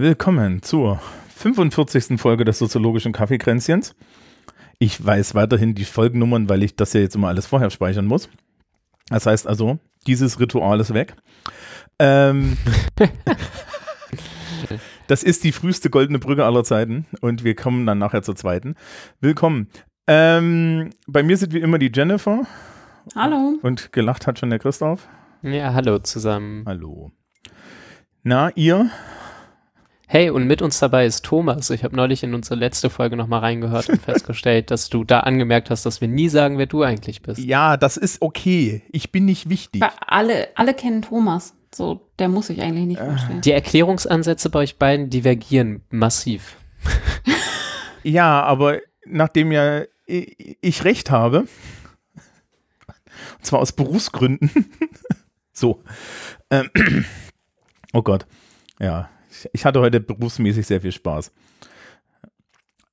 Willkommen zur 45. Folge des soziologischen Kaffeekränzchens. Ich weiß weiterhin die Folgennummern, weil ich das ja jetzt immer alles vorher speichern muss. Das heißt also, dieses Ritual ist weg. Ähm, das ist die früheste goldene Brücke aller Zeiten und wir kommen dann nachher zur zweiten. Willkommen. Ähm, bei mir sind wie immer die Jennifer. Hallo. Und gelacht hat schon der Christoph. Ja, hallo zusammen. Hallo. Na, ihr? Hey, und mit uns dabei ist Thomas. Ich habe neulich in unsere letzte Folge nochmal reingehört und festgestellt, dass du da angemerkt hast, dass wir nie sagen, wer du eigentlich bist. Ja, das ist okay. Ich bin nicht wichtig. Alle, alle kennen Thomas. So, der muss sich eigentlich nicht vorstellen. Die Erklärungsansätze bei euch beiden divergieren massiv. ja, aber nachdem ja ich recht habe, und zwar aus Berufsgründen, so, ähm, oh Gott, ja, ich hatte heute berufsmäßig sehr viel Spaß.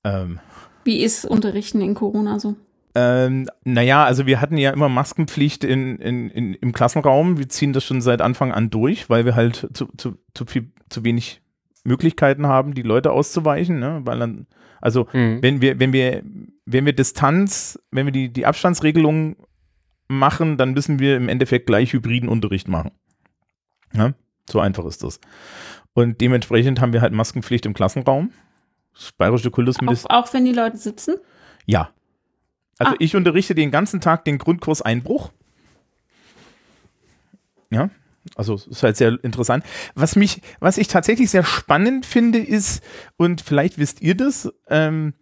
Ähm, Wie ist Unterrichten in Corona so? Ähm, naja, also wir hatten ja immer Maskenpflicht in, in, in, im Klassenraum. Wir ziehen das schon seit Anfang an durch, weil wir halt zu, zu, zu, viel, zu wenig Möglichkeiten haben, die Leute auszuweichen. Ne? Weil dann, also mhm. wenn wir, wenn wir, wenn wir Distanz, wenn wir die, die Abstandsregelung machen, dann müssen wir im Endeffekt gleich hybriden Unterricht machen. Ja? So einfach ist das. Und dementsprechend haben wir halt Maskenpflicht im Klassenraum. Das Bayerische Kultusministerium. Auch, auch wenn die Leute sitzen? Ja. Also ah. ich unterrichte den ganzen Tag den Grundkurs Einbruch. Ja, also ist halt sehr interessant. Was mich, was ich tatsächlich sehr spannend finde, ist, und vielleicht wisst ihr das, ähm,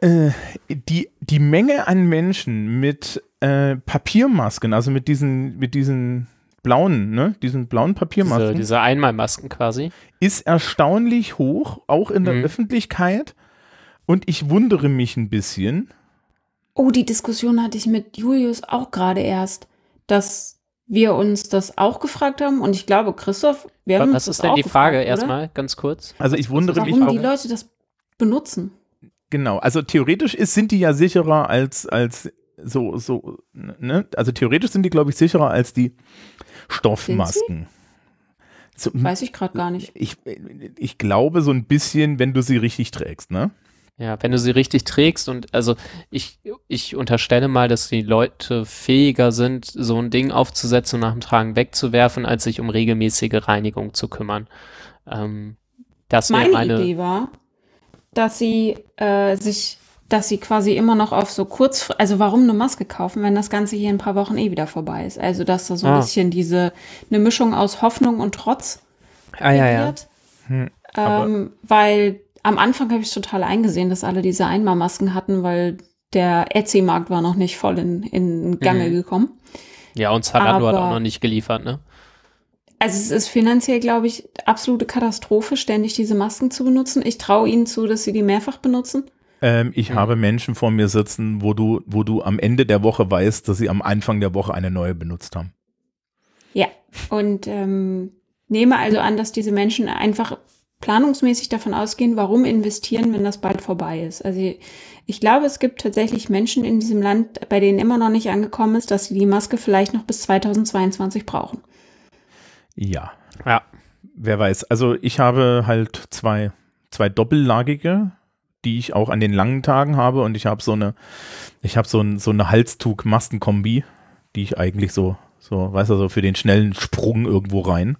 äh, die, die Menge an Menschen mit äh, Papiermasken, also mit diesen, mit diesen blauen, ne, diesen blauen Papiermasken. Diese, diese Einmalmasken quasi. Ist erstaunlich hoch, auch in der mhm. Öffentlichkeit. Und ich wundere mich ein bisschen. Oh, die Diskussion hatte ich mit Julius auch gerade erst, dass wir uns das auch gefragt haben. Und ich glaube, Christoph, wir haben Was uns ist denn die Frage erstmal, ganz kurz? Also ich wundere Warum mich auch. Warum die Leute das benutzen. Genau, also theoretisch ist, sind die ja sicherer als, als so, so, ne? Also theoretisch sind die, glaube ich, sicherer als die Stoffmasken. So, Weiß ich gerade gar nicht. Ich, ich glaube so ein bisschen, wenn du sie richtig trägst, ne? Ja, wenn du sie richtig trägst und also ich, ich unterstelle mal, dass die Leute fähiger sind, so ein Ding aufzusetzen und nach dem Tragen wegzuwerfen, als sich um regelmäßige Reinigung zu kümmern. Ähm, das meine, meine Idee war, dass sie äh, sich dass sie quasi immer noch auf so kurz, also warum eine Maske kaufen, wenn das Ganze hier in ein paar Wochen eh wieder vorbei ist. Also dass da so ein ah. bisschen diese, eine Mischung aus Hoffnung und Trotz ah, ja, ja. Hm, ähm, weil am Anfang habe ich total eingesehen, dass alle diese Einmalmasken hatten, weil der Etsy-Markt war noch nicht voll in, in Gange mhm. gekommen. Ja, und Zalando hat auch noch nicht geliefert, ne? Also es ist finanziell, glaube ich, absolute Katastrophe, ständig diese Masken zu benutzen. Ich traue ihnen zu, dass sie die mehrfach benutzen. Ähm, ich mhm. habe Menschen vor mir sitzen, wo du, wo du am Ende der Woche weißt, dass sie am Anfang der Woche eine neue benutzt haben. Ja, und ähm, nehme also an, dass diese Menschen einfach planungsmäßig davon ausgehen, warum investieren, wenn das bald vorbei ist. Also ich glaube, es gibt tatsächlich Menschen in diesem Land, bei denen immer noch nicht angekommen ist, dass sie die Maske vielleicht noch bis 2022 brauchen. Ja. Ja. Wer weiß. Also ich habe halt zwei, zwei doppellagige die ich auch an den langen Tagen habe und ich habe so eine, ich habe so, ein, so eine Halstug-Mastenkombi, die ich eigentlich so, so, weißt du, so für den schnellen Sprung irgendwo rein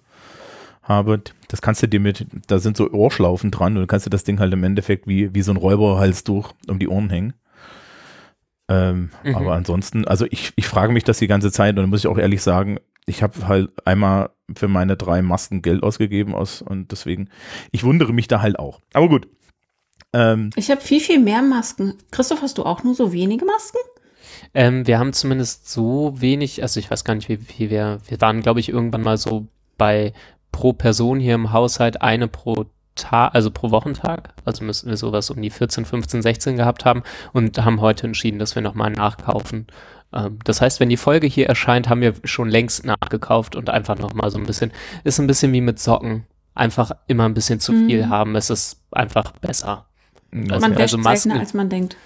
habe. Das kannst du dir mit, da sind so Ohrschlaufen dran und du kannst dir das Ding halt im Endeffekt wie, wie so ein Räuberhalstuch um die Ohren hängen. Ähm, mhm. Aber ansonsten, also ich, ich frage mich das die ganze Zeit und muss ich auch ehrlich sagen, ich habe halt einmal für meine drei Masken Geld ausgegeben aus und deswegen, ich wundere mich da halt auch. Aber gut, ähm, ich habe viel, viel mehr Masken. Christoph, hast du auch nur so wenige Masken? Ähm, wir haben zumindest so wenig, also ich weiß gar nicht, wie, wie wir, wir waren, glaube ich, irgendwann mal so bei pro Person hier im Haushalt eine pro Tag, also pro Wochentag. Also müssen wir sowas um die 14, 15, 16 gehabt haben und haben heute entschieden, dass wir nochmal nachkaufen. Ähm, das heißt, wenn die Folge hier erscheint, haben wir schon längst nachgekauft und einfach nochmal so ein bisschen, ist ein bisschen wie mit Socken. Einfach immer ein bisschen zu viel mhm. haben. Es ist einfach besser. Also, man wäscht also seltener, als man denkt.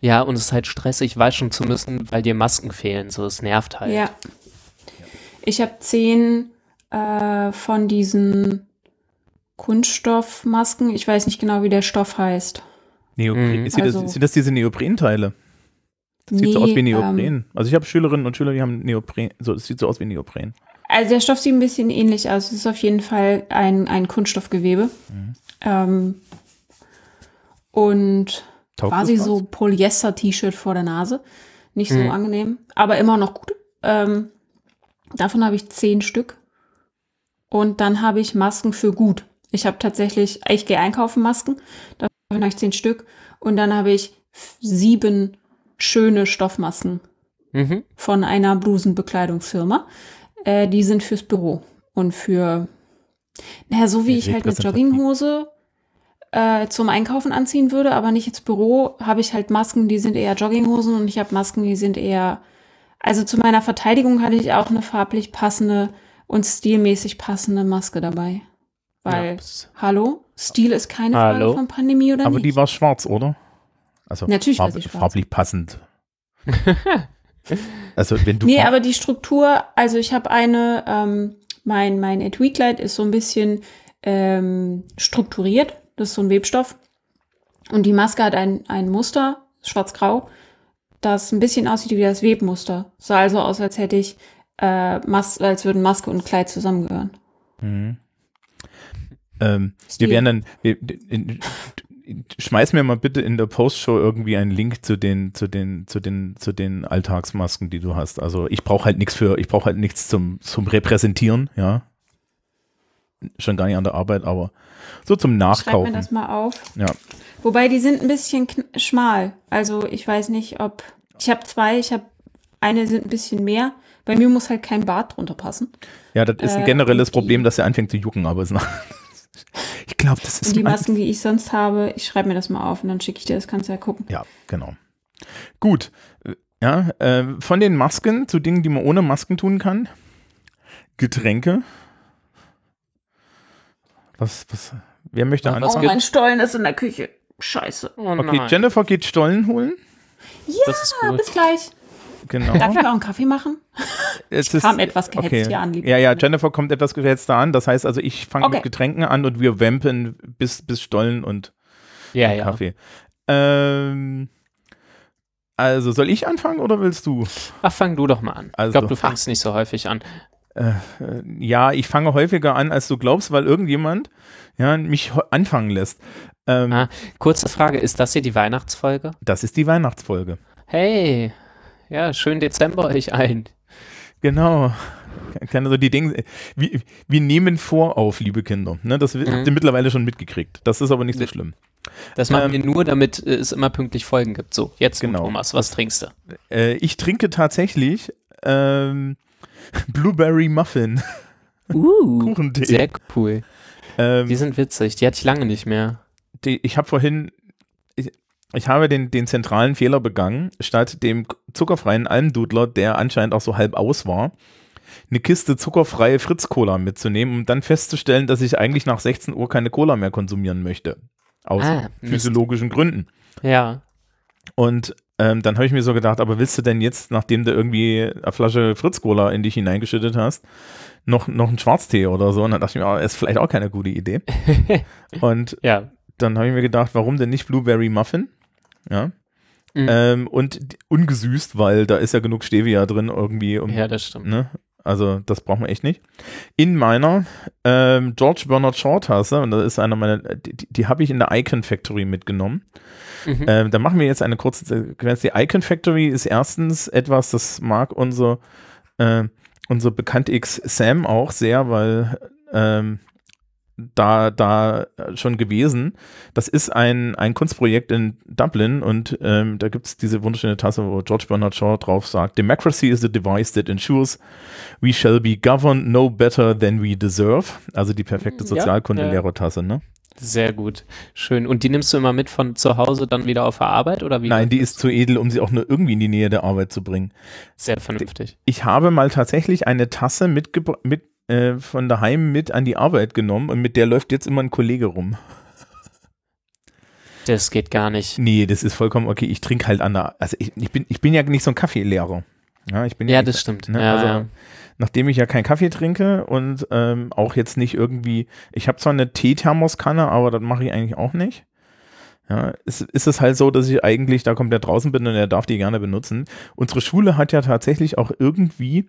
Ja, und es ist halt stressig, waschen zu müssen, weil dir Masken fehlen. So, es nervt halt. Ja. Ich habe zehn äh, von diesen Kunststoffmasken. Ich weiß nicht genau, wie der Stoff heißt. Neopren. Mhm. Sind, also, das, sind das diese Neoprenteile? Das nee, sieht so aus wie Neopren. Ähm, also ich habe Schülerinnen und Schüler, die haben Neopren. So, das sieht so aus wie Neopren. Also der Stoff sieht ein bisschen ähnlich aus. Es ist auf jeden Fall ein, ein Kunststoffgewebe. Mhm. Ähm, und Taugt quasi so Polyester-T-Shirt vor der Nase. Nicht so mhm. angenehm, aber immer noch gut. Ähm, davon habe ich zehn Stück. Und dann habe ich Masken für gut. Ich habe tatsächlich, ich gehe einkaufen Masken. Davon habe ich zehn Stück. Und dann habe ich sieben schöne Stoffmasken mhm. von einer Blusenbekleidungsfirma. Äh, die sind fürs Büro und für, naja, so wie ja, ich halt eine Jogginghose äh, zum Einkaufen anziehen würde, aber nicht ins Büro, habe ich halt Masken, die sind eher Jogginghosen und ich habe Masken, die sind eher, also zu meiner Verteidigung hatte ich auch eine farblich passende und stilmäßig passende Maske dabei. Weil, ja, hallo, Stil ist keine hallo? Frage von Pandemie oder aber nicht. Aber die war schwarz, oder? Also Natürlich farb, farblich passend. also wenn du nee, aber die Struktur, also ich habe eine, ähm, mein, mein Etui-Kleid ist so ein bisschen ähm, strukturiert. Das ist so ein Webstoff. Und die Maske hat ein, ein Muster, schwarz-grau, das ein bisschen aussieht wie das Webmuster. Sah also aus, als hätte ich, äh, Mas als würden Maske und Kleid zusammengehören. Mhm. Ähm, wir werden dann, wir, in, schmeiß mir mal bitte in der Postshow irgendwie einen Link zu den, zu den, zu den, zu den Alltagsmasken, die du hast. Also ich brauche halt nichts für, ich brauche halt nichts zum, zum Repräsentieren, ja. Schon gar nicht an der Arbeit, aber so zum Nachkaufen. Schreib mir das mal auf. Ja. Wobei die sind ein bisschen schmal. Also ich weiß nicht, ob ich habe zwei, ich habe eine sind ein bisschen mehr. Bei mir muss halt kein Bart drunter passen. Ja, das ist ein äh, generelles Problem, dass er anfängt zu jucken, aber es ich glaube, das ist. Und die Masken, die ich sonst habe, ich schreibe mir das mal auf und dann schicke ich dir das, kannst du ja gucken. Ja, genau. Gut. Ja, äh, von den Masken zu Dingen, die man ohne Masken tun kann. Getränke. Was, was, wer möchte anfangen? Oh, mein Stollen ist in der Küche. Scheiße. Oh, okay, Jennifer geht Stollen holen. Ja, bis gleich. Genau. Darf ich auch einen Kaffee machen? Es ich kam etwas gehetzt okay. hier an. Ja, ja, Jennifer kommt etwas gehetzter an. Das heißt also, ich fange okay. mit Getränken an und wir wampen bis, bis Stollen und ja, ja. Kaffee. Ähm, also, soll ich anfangen oder willst du? Ach, fang du doch mal an. Also, ich glaube, du fängst ach. nicht so häufig an. Äh, ja, ich fange häufiger an, als du glaubst, weil irgendjemand ja, mich anfangen lässt. Ähm, ah, kurze Frage, ist das hier die Weihnachtsfolge? Das ist die Weihnachtsfolge. Hey, ja, schön Dezember euch ein. Genau. Keine so die Dinge. Wir, wir nehmen vor auf, liebe Kinder. Ne, das mhm. habt ihr mittlerweile schon mitgekriegt. Das ist aber nicht so schlimm. Das machen ähm, wir nur, damit es immer pünktlich Folgen gibt. So, jetzt genau. Thomas, was trinkst du? Äh, ich trinke tatsächlich ähm, Blueberry Muffin. Uh, Kuchentee. Sehr cool. Ähm, die sind witzig, die hatte ich lange nicht mehr. Die, ich habe vorhin, ich, ich habe den, den zentralen Fehler begangen, statt dem zuckerfreien Almdudler, der anscheinend auch so halb aus war, eine Kiste zuckerfreie Fritz-Cola mitzunehmen, um dann festzustellen, dass ich eigentlich nach 16 Uhr keine Cola mehr konsumieren möchte. Aus ah, physiologischen Gründen. Ja. Und ähm, dann habe ich mir so gedacht, aber willst du denn jetzt, nachdem du irgendwie eine Flasche Fritz-Cola in dich hineingeschüttet hast, noch, noch einen Schwarztee oder so? Und dann dachte ich mir, oh, ist vielleicht auch keine gute Idee. und ja. dann habe ich mir gedacht, warum denn nicht Blueberry Muffin? Ja. Mhm. Ähm, und ungesüßt, weil da ist ja genug Stevia drin irgendwie. Um, ja, das stimmt. Ne? Also das braucht man echt nicht. In meiner ähm, George Bernard Shaw Tasse, und das ist einer meiner, die, die habe ich in der Icon Factory mitgenommen. Mhm. Ähm, da machen wir jetzt eine kurze Sequenz. Die Icon Factory ist erstens etwas, das mag unser, äh, unser bekannt X Sam auch sehr, weil ähm, da, da schon gewesen. Das ist ein, ein Kunstprojekt in Dublin und ähm, da gibt es diese wunderschöne Tasse, wo George Bernard Shaw drauf sagt, Democracy is the device that ensures we shall be governed no better than we deserve. Also die perfekte Sozialkunde-Lehrertasse, ne? Sehr gut. Schön. Und die nimmst du immer mit von zu Hause dann wieder auf der Arbeit oder wie? Nein, die ist zu edel, um sie auch nur irgendwie in die Nähe der Arbeit zu bringen. Sehr vernünftig. Ich habe mal tatsächlich eine Tasse mit, mit äh, von daheim mit an die Arbeit genommen und mit der läuft jetzt immer ein Kollege rum. Das geht gar nicht. Nee, das ist vollkommen okay. Ich trinke halt an der, also ich, ich, bin, ich bin ja nicht so ein Kaffeelehrer. Ja, ich bin ja, ja nicht, das stimmt. Ne, ja, also, ja. nachdem ich ja keinen Kaffee trinke und ähm, auch jetzt nicht irgendwie, ich habe zwar eine Teethermoskanne, aber das mache ich eigentlich auch nicht. Ja, ist, ist es halt so, dass ich eigentlich da komplett draußen bin und er darf die gerne benutzen. Unsere Schule hat ja tatsächlich auch irgendwie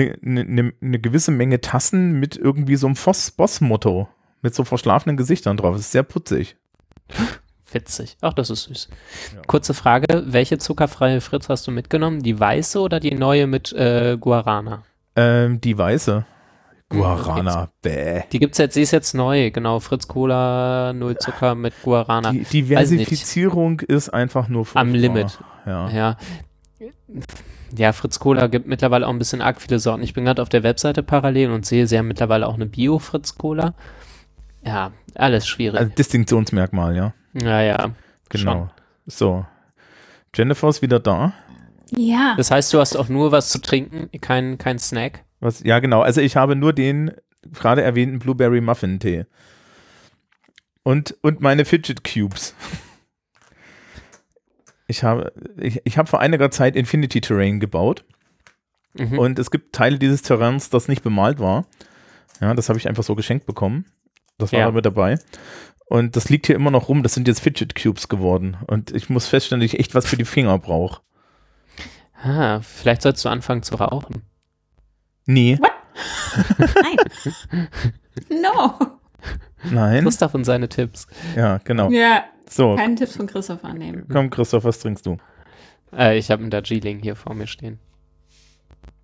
eine, eine, eine gewisse Menge Tassen mit irgendwie so einem Boss-Motto, mit so verschlafenen Gesichtern drauf. Das ist sehr putzig. Witzig. Ach, das ist süß. Ja. Kurze Frage: Welche zuckerfreie Fritz hast du mitgenommen? Die weiße oder die neue mit äh, Guarana? Ähm, die weiße. Guarana, bäh. Die gibt's jetzt, sie ist jetzt neu, genau. Fritz Cola, Null Zucker mit Guarana. Die Diversifizierung ist einfach nur furchtbar. Am Limit. Ja. ja. Ja, Fritz Cola gibt mittlerweile auch ein bisschen arg viele Sorten. Ich bin gerade auf der Webseite parallel und sehe, sie haben mittlerweile auch eine Bio-Fritz Cola. Ja, alles schwierig. Also Distinktionsmerkmal, ja. Ja, ja. Genau. Schon. So. Jennifer ist wieder da. Ja. Das heißt, du hast auch nur was zu trinken, kein, kein Snack? Was, ja, genau. Also ich habe nur den gerade erwähnten Blueberry Muffin Tee. Und, und meine Fidget Cubes. Ich habe, ich, ich habe vor einiger Zeit Infinity Terrain gebaut. Mhm. Und es gibt Teile dieses Terrains, das nicht bemalt war. Ja, das habe ich einfach so geschenkt bekommen. Das war ja. mit dabei. Und das liegt hier immer noch rum. Das sind jetzt Fidget Cubes geworden. Und ich muss feststellen, dass ich echt was für die Finger brauche. Ah, vielleicht sollst du anfangen zu rauchen. Nee. What? Nein. no. Nein. Christoph und seine Tipps. Ja, genau. Ja. So. Keine Tipps von Christoph annehmen. Komm, Christoph, was trinkst du? Äh, ich habe einen Darjeeling hier vor mir stehen.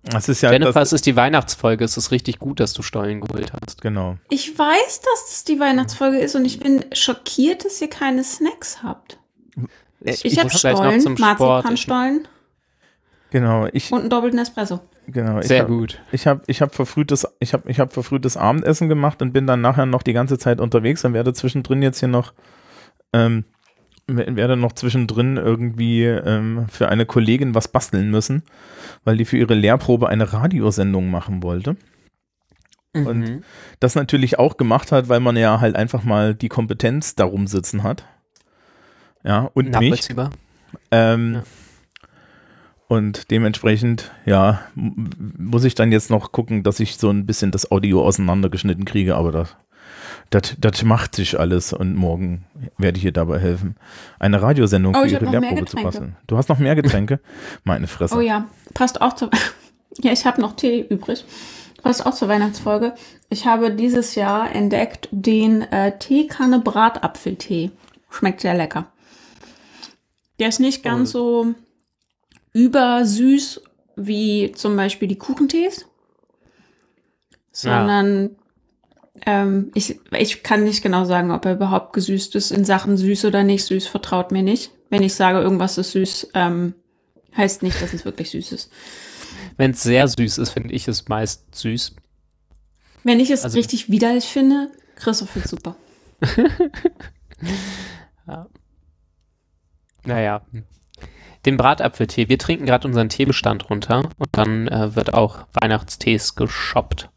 Das ist ja, Jennifer, es ist die Weihnachtsfolge. Es ist richtig gut, dass du Stollen geholt hast. Genau. Ich weiß, dass das die Weihnachtsfolge ist und ich bin schockiert, dass ihr keine Snacks habt. Ich, ich habe Stollen, Marzipanstollen. Genau. Ich, und einen doppelten Espresso. Genau. Sehr hab, gut. Ich habe ich hab verfrühtes, ich hab, ich hab verfrühtes Abendessen gemacht und bin dann nachher noch die ganze Zeit unterwegs und werde zwischendrin jetzt hier noch ähm, werde noch zwischendrin irgendwie ähm, für eine Kollegin was basteln müssen, weil die für ihre Lehrprobe eine Radiosendung machen wollte. Mhm. Und das natürlich auch gemacht hat, weil man ja halt einfach mal die Kompetenz darum sitzen hat. Ja, und mich. Ähm, ja. Und dementsprechend, ja, muss ich dann jetzt noch gucken, dass ich so ein bisschen das Audio auseinandergeschnitten kriege, aber das das, macht sich alles und morgen werde ich ihr dabei helfen, eine Radiosendung oh, für ihre Lehrprobe zu basteln. Du hast noch mehr Getränke? Meine Fresse. Oh ja, passt auch zu. ja, ich habe noch Tee übrig. Passt auch zur Weihnachtsfolge. Ich habe dieses Jahr entdeckt den äh, Teekanne Bratapfeltee. Schmeckt sehr lecker. Der ist nicht ganz so übersüß wie zum Beispiel die Kuchentees, sondern ja ähm, ich, ich kann nicht genau sagen, ob er überhaupt gesüßt ist in Sachen süß oder nicht süß. Vertraut mir nicht. Wenn ich sage, irgendwas ist süß, ähm, heißt nicht, dass es wirklich süß ist. Wenn es sehr süß ist, finde ich es meist süß. Wenn ich es also, richtig widerlich finde, Christoph findet super. ja. Naja. Den Bratapfeltee. Wir trinken gerade unseren Teebestand runter und dann äh, wird auch Weihnachtstees geshoppt.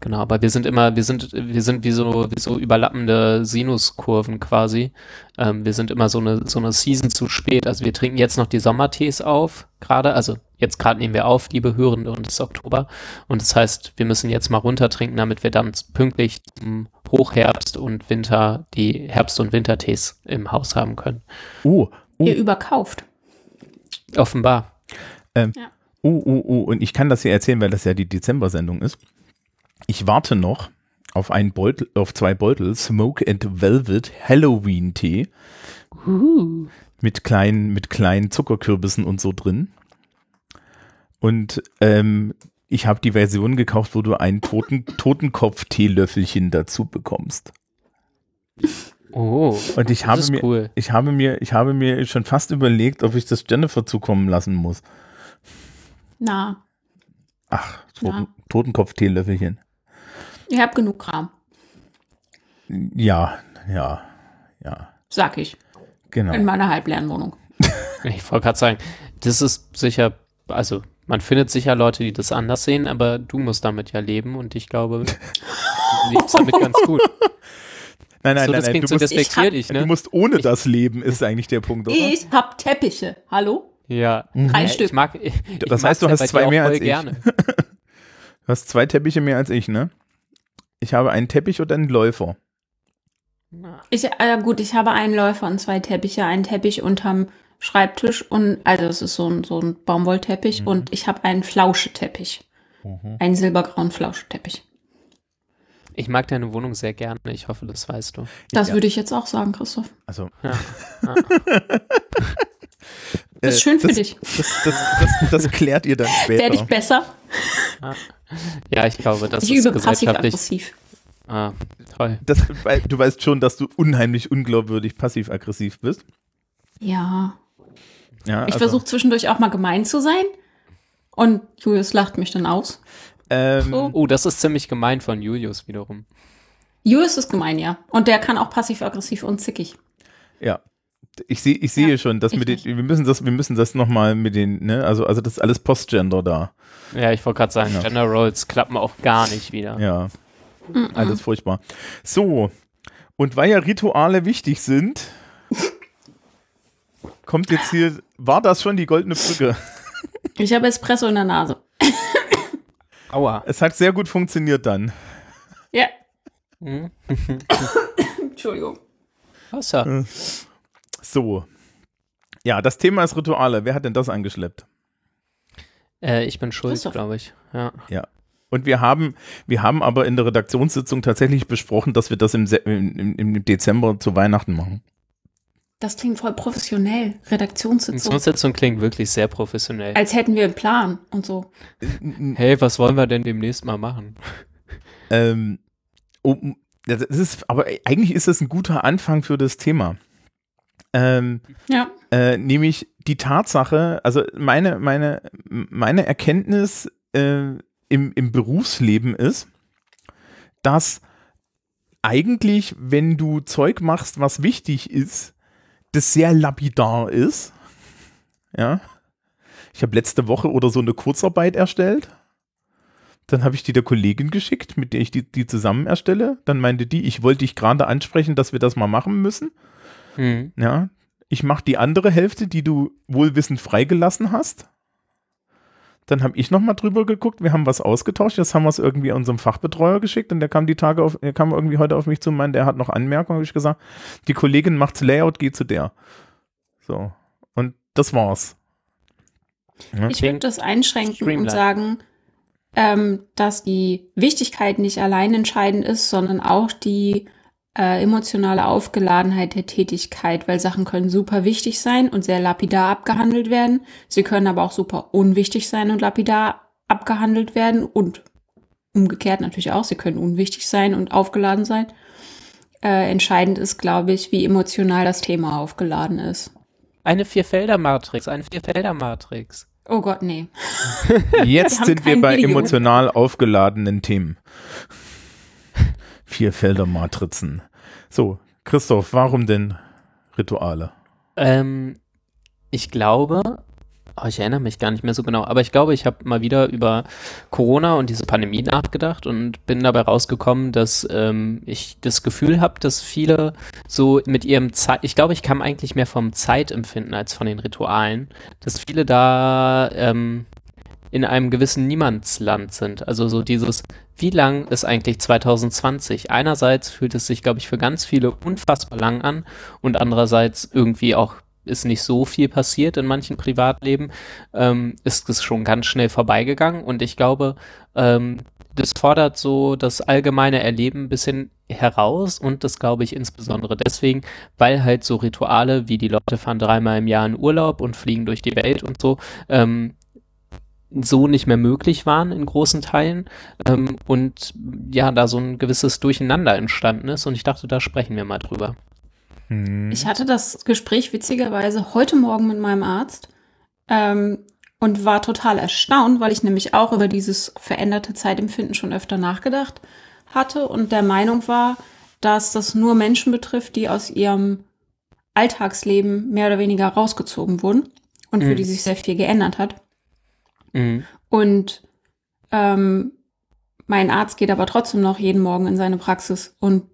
Genau, aber wir sind immer, wir sind, wir sind wie so, wie so überlappende Sinuskurven quasi. Ähm, wir sind immer so eine, so eine Season zu spät. Also wir trinken jetzt noch die Sommertees auf, gerade. Also jetzt gerade nehmen wir auf, liebe Hörende, und es ist Oktober. Und das heißt, wir müssen jetzt mal runtertrinken, damit wir dann pünktlich zum Hochherbst und Winter die Herbst- und Wintertees im Haus haben können. Oh, oh. Ihr überkauft. Offenbar. Ähm, ja. Oh, oh, oh, und ich kann das hier erzählen, weil das ja die Dezember-Sendung ist. Ich warte noch auf einen Beutel, auf zwei Beutel Smoke and Velvet Halloween Tee. Uh. Mit kleinen, mit kleinen Zuckerkürbissen und so drin. Und ähm, ich habe die Version gekauft, wo du ein Toten, Totenkopf-Teelöffelchen dazu bekommst. Oh, und ich habe mir, cool. ich habe mir, ich habe mir schon fast überlegt, ob ich das Jennifer zukommen lassen muss. Na. Ach, Toten, Totenkopf-Teelöffelchen. Ihr habt genug Kram. Ja, ja, ja. Sag ich. Genau. In meiner halbleeren Wohnung. Ich wollte gerade sagen, das ist sicher, also man findet sicher Leute, die das anders sehen, aber du musst damit ja leben und ich glaube, du lebst damit ganz gut. Nein, nein, so, nein, nein. Du, so musst, hab, dich, ne? du musst ohne das leben, ist eigentlich der Punkt, oder? Ich hab Teppiche. Hallo? Ja. Drei mhm. Stück. Ich mag, ich das heißt, du hast zwei mehr als ich. Gerne. hast zwei Teppiche mehr als ich, ne? Ich habe einen Teppich und einen Läufer. Ich, äh, gut, ich habe einen Läufer und zwei Teppiche, einen Teppich unterm Schreibtisch und, also es ist so ein, so ein Baumwollteppich mhm. und ich habe einen Flauscheteppich. Mhm. Einen silbergrauen Flauscheteppich. Ich mag deine Wohnung sehr gerne. Ich hoffe, das weißt du. Das ja. würde ich jetzt auch sagen, Christoph. Also. Ja. Das ist schön für das, dich. Das, das, das, klärt ihr dann später. Werde ich besser? Ja, ich glaube, das ich ist übe passiv-aggressiv. Ah, toll. Du weißt schon, dass du unheimlich unglaubwürdig passiv-aggressiv bist. Ja. ja ich also, versuche zwischendurch auch mal gemein zu sein. Und Julius lacht mich dann aus. Ähm, so. Oh, das ist ziemlich gemein von Julius wiederum. Julius ist gemein, ja. Und der kann auch passiv-aggressiv und zickig. Ja. Ich sehe ich sehe ja, schon, dass mit den, wir müssen das, wir müssen das nochmal mit den, ne, also, also das ist alles Postgender da. Ja, ich wollte gerade sagen, ja. Gender Roles klappen auch gar nicht wieder. Ja. -mm. Alles furchtbar. So. Und weil ja Rituale wichtig sind, kommt jetzt hier, war das schon die goldene Brücke? Ich habe Espresso in der Nase. Aua. Es hat sehr gut funktioniert dann. Ja. Hm? Entschuldigung. Wasser. So. Ja, das Thema ist Rituale. Wer hat denn das angeschleppt? Äh, ich bin schuld, glaube ich. Ja. Ja. Und wir haben, wir haben aber in der Redaktionssitzung tatsächlich besprochen, dass wir das im, im, im Dezember zu Weihnachten machen. Das klingt voll professionell. Redaktionssitzung. Redaktionssitzung klingt wirklich sehr professionell. Als hätten wir einen Plan und so. Hey, was wollen wir denn demnächst mal machen? Ähm, oh, das ist, aber eigentlich ist das ein guter Anfang für das Thema. Ähm, ja. Äh, nämlich die Tatsache, also meine, meine, meine Erkenntnis äh, im, im Berufsleben ist, dass eigentlich, wenn du Zeug machst, was wichtig ist, das sehr lapidar ist. Ja. Ich habe letzte Woche oder so eine Kurzarbeit erstellt. Dann habe ich die der Kollegin geschickt, mit der ich die, die zusammen erstelle. Dann meinte die, ich wollte dich gerade ansprechen, dass wir das mal machen müssen. Mhm. Ja. Ich mache die andere Hälfte, die du wohlwissend freigelassen hast. Dann habe ich nochmal drüber geguckt, wir haben was ausgetauscht, jetzt haben wir es irgendwie unserem Fachbetreuer geschickt und der kam die Tage auf, der kam irgendwie heute auf mich zu meinen, der hat noch Anmerkungen, habe ich gesagt, die Kollegin macht's Layout, geh zu der. So. Und das war's. Ja. Ich würde das einschränken und sagen, ähm, dass die Wichtigkeit nicht allein entscheidend ist, sondern auch die äh, emotionale Aufgeladenheit der Tätigkeit, weil Sachen können super wichtig sein und sehr lapidar abgehandelt werden. Sie können aber auch super unwichtig sein und lapidar abgehandelt werden und umgekehrt natürlich auch. Sie können unwichtig sein und aufgeladen sein. Äh, entscheidend ist, glaube ich, wie emotional das Thema aufgeladen ist. Eine Vierfelder-Matrix, eine Vierfelder-Matrix. Oh Gott, nee. Jetzt wir sind wir bei Video. emotional aufgeladenen Themen. Vierfelder-Matrizen. So, Christoph, warum denn Rituale? Ähm, ich glaube, oh, ich erinnere mich gar nicht mehr so genau, aber ich glaube, ich habe mal wieder über Corona und diese Pandemie nachgedacht und bin dabei rausgekommen, dass ähm, ich das Gefühl habe, dass viele so mit ihrem Zeit, ich glaube, ich kam eigentlich mehr vom Zeitempfinden als von den Ritualen, dass viele da ähm, in einem gewissen Niemandsland sind. Also so dieses, wie lang ist eigentlich 2020? Einerseits fühlt es sich, glaube ich, für ganz viele unfassbar lang an und andererseits irgendwie auch ist nicht so viel passiert in manchen Privatleben, ähm, ist es schon ganz schnell vorbeigegangen und ich glaube, ähm, das fordert so das allgemeine Erleben ein bisschen heraus und das glaube ich insbesondere deswegen, weil halt so Rituale wie die Leute fahren dreimal im Jahr in Urlaub und fliegen durch die Welt und so, ähm, so nicht mehr möglich waren in großen Teilen ähm, und ja, da so ein gewisses Durcheinander entstanden ist und ich dachte, da sprechen wir mal drüber. Hm. Ich hatte das Gespräch witzigerweise heute Morgen mit meinem Arzt ähm, und war total erstaunt, weil ich nämlich auch über dieses veränderte Zeitempfinden schon öfter nachgedacht hatte und der Meinung war, dass das nur Menschen betrifft, die aus ihrem Alltagsleben mehr oder weniger rausgezogen wurden und für mhm. die sich sehr viel geändert hat. Mhm. Und ähm, mein Arzt geht aber trotzdem noch jeden Morgen in seine Praxis und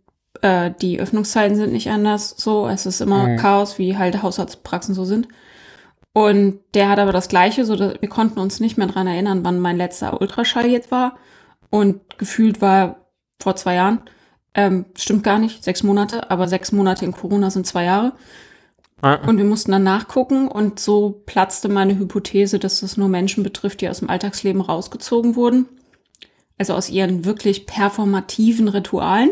äh, die Öffnungszeiten sind nicht anders so. Es ist immer mhm. Chaos, wie halt Hausarztpraxen so sind. Und der hat aber das Gleiche, so dass wir konnten uns nicht mehr dran erinnern, wann mein letzter Ultraschall jetzt war. Und gefühlt war vor zwei Jahren. Ähm, stimmt gar nicht, sechs Monate, aber sechs Monate in Corona sind zwei Jahre. Und wir mussten dann nachgucken und so platzte meine Hypothese, dass das nur Menschen betrifft, die aus dem Alltagsleben rausgezogen wurden. Also aus ihren wirklich performativen Ritualen.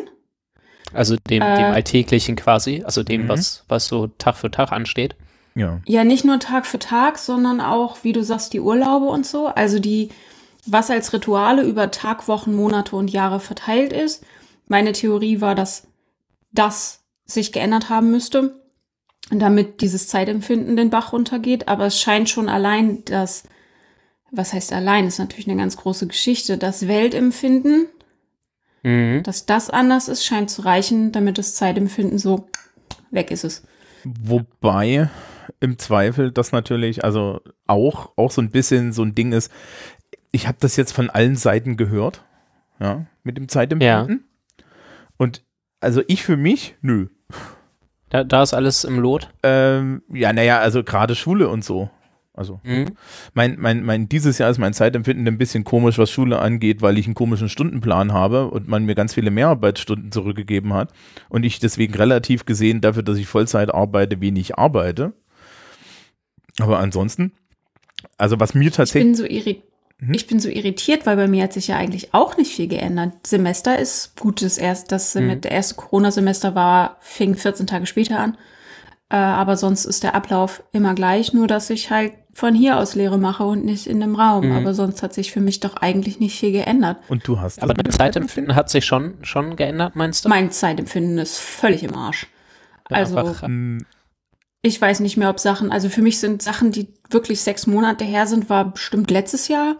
Also dem, äh, dem Alltäglichen quasi, also dem, mhm. was, was so Tag für Tag ansteht. Ja. Ja, nicht nur Tag für Tag, sondern auch, wie du sagst, die Urlaube und so. Also die, was als Rituale über Tag, Wochen, Monate und Jahre verteilt ist. Meine Theorie war, dass das sich geändert haben müsste, damit dieses Zeitempfinden den Bach runtergeht. Aber es scheint schon allein das, was heißt allein, ist natürlich eine ganz große Geschichte, das Weltempfinden, mhm. dass das anders ist, scheint zu reichen, damit das Zeitempfinden so weg ist es. Wobei im Zweifel das natürlich, also auch, auch so ein bisschen so ein Ding ist, ich habe das jetzt von allen Seiten gehört, ja, mit dem Zeitempfinden. Ja. Und also ich für mich, nö. Da, da ist alles im Lot? Ähm, ja, naja, also gerade Schule und so. Also mhm. mein, mein, mein, dieses Jahr ist mein Zeitempfinden ein bisschen komisch, was Schule angeht, weil ich einen komischen Stundenplan habe und man mir ganz viele Mehrarbeitsstunden zurückgegeben hat und ich deswegen relativ gesehen dafür, dass ich Vollzeit arbeite, wenig arbeite. Aber ansonsten, also was mir tatsächlich. Ich bin so irritiert. Hm? Ich bin so irritiert, weil bei mir hat sich ja eigentlich auch nicht viel geändert. Semester ist gut, das erste, das mhm. der erste Corona-Semester war, fing 14 Tage später an. Äh, aber sonst ist der Ablauf immer gleich, nur dass ich halt von hier aus Lehre mache und nicht in dem Raum. Mhm. Aber sonst hat sich für mich doch eigentlich nicht viel geändert. Und du hast. Aber dein Zeitempfinden hat sich schon, schon geändert, meinst du? Mein Zeitempfinden ist völlig im Arsch. Ja, also. Einfach, ich weiß nicht mehr, ob Sachen, also für mich sind Sachen, die wirklich sechs Monate her sind, war bestimmt letztes Jahr.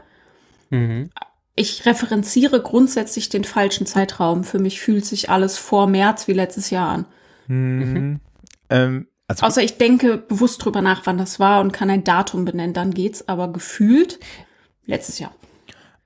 Mhm. Ich referenziere grundsätzlich den falschen Zeitraum. Für mich fühlt sich alles vor März wie letztes Jahr an. Mhm. Ähm, also Außer ich denke bewusst drüber nach, wann das war und kann ein Datum benennen, dann geht's, aber gefühlt letztes Jahr.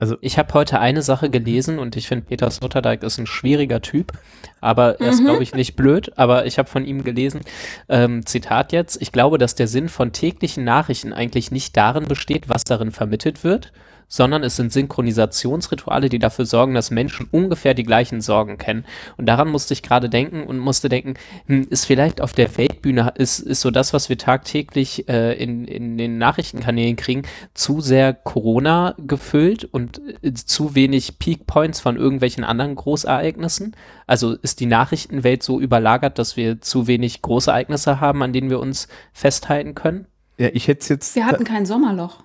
Also ich habe heute eine Sache gelesen und ich finde, Peter Sloterdijk ist ein schwieriger Typ, aber er ist, mhm. glaube ich, nicht blöd. Aber ich habe von ihm gelesen, ähm, Zitat jetzt, ich glaube, dass der Sinn von täglichen Nachrichten eigentlich nicht darin besteht, was darin vermittelt wird, sondern es sind Synchronisationsrituale, die dafür sorgen, dass Menschen ungefähr die gleichen Sorgen kennen. Und daran musste ich gerade denken und musste denken, hm, ist vielleicht auf der Weltbühne, ist, ist so das, was wir tagtäglich äh, in, in den Nachrichtenkanälen kriegen, zu sehr Corona gefüllt und äh, zu wenig Peak Points von irgendwelchen anderen Großereignissen? Also ist die Nachrichtenwelt so überlagert, dass wir zu wenig Großereignisse haben, an denen wir uns festhalten können? Ja, ich hätte jetzt. Wir hatten kein Sommerloch.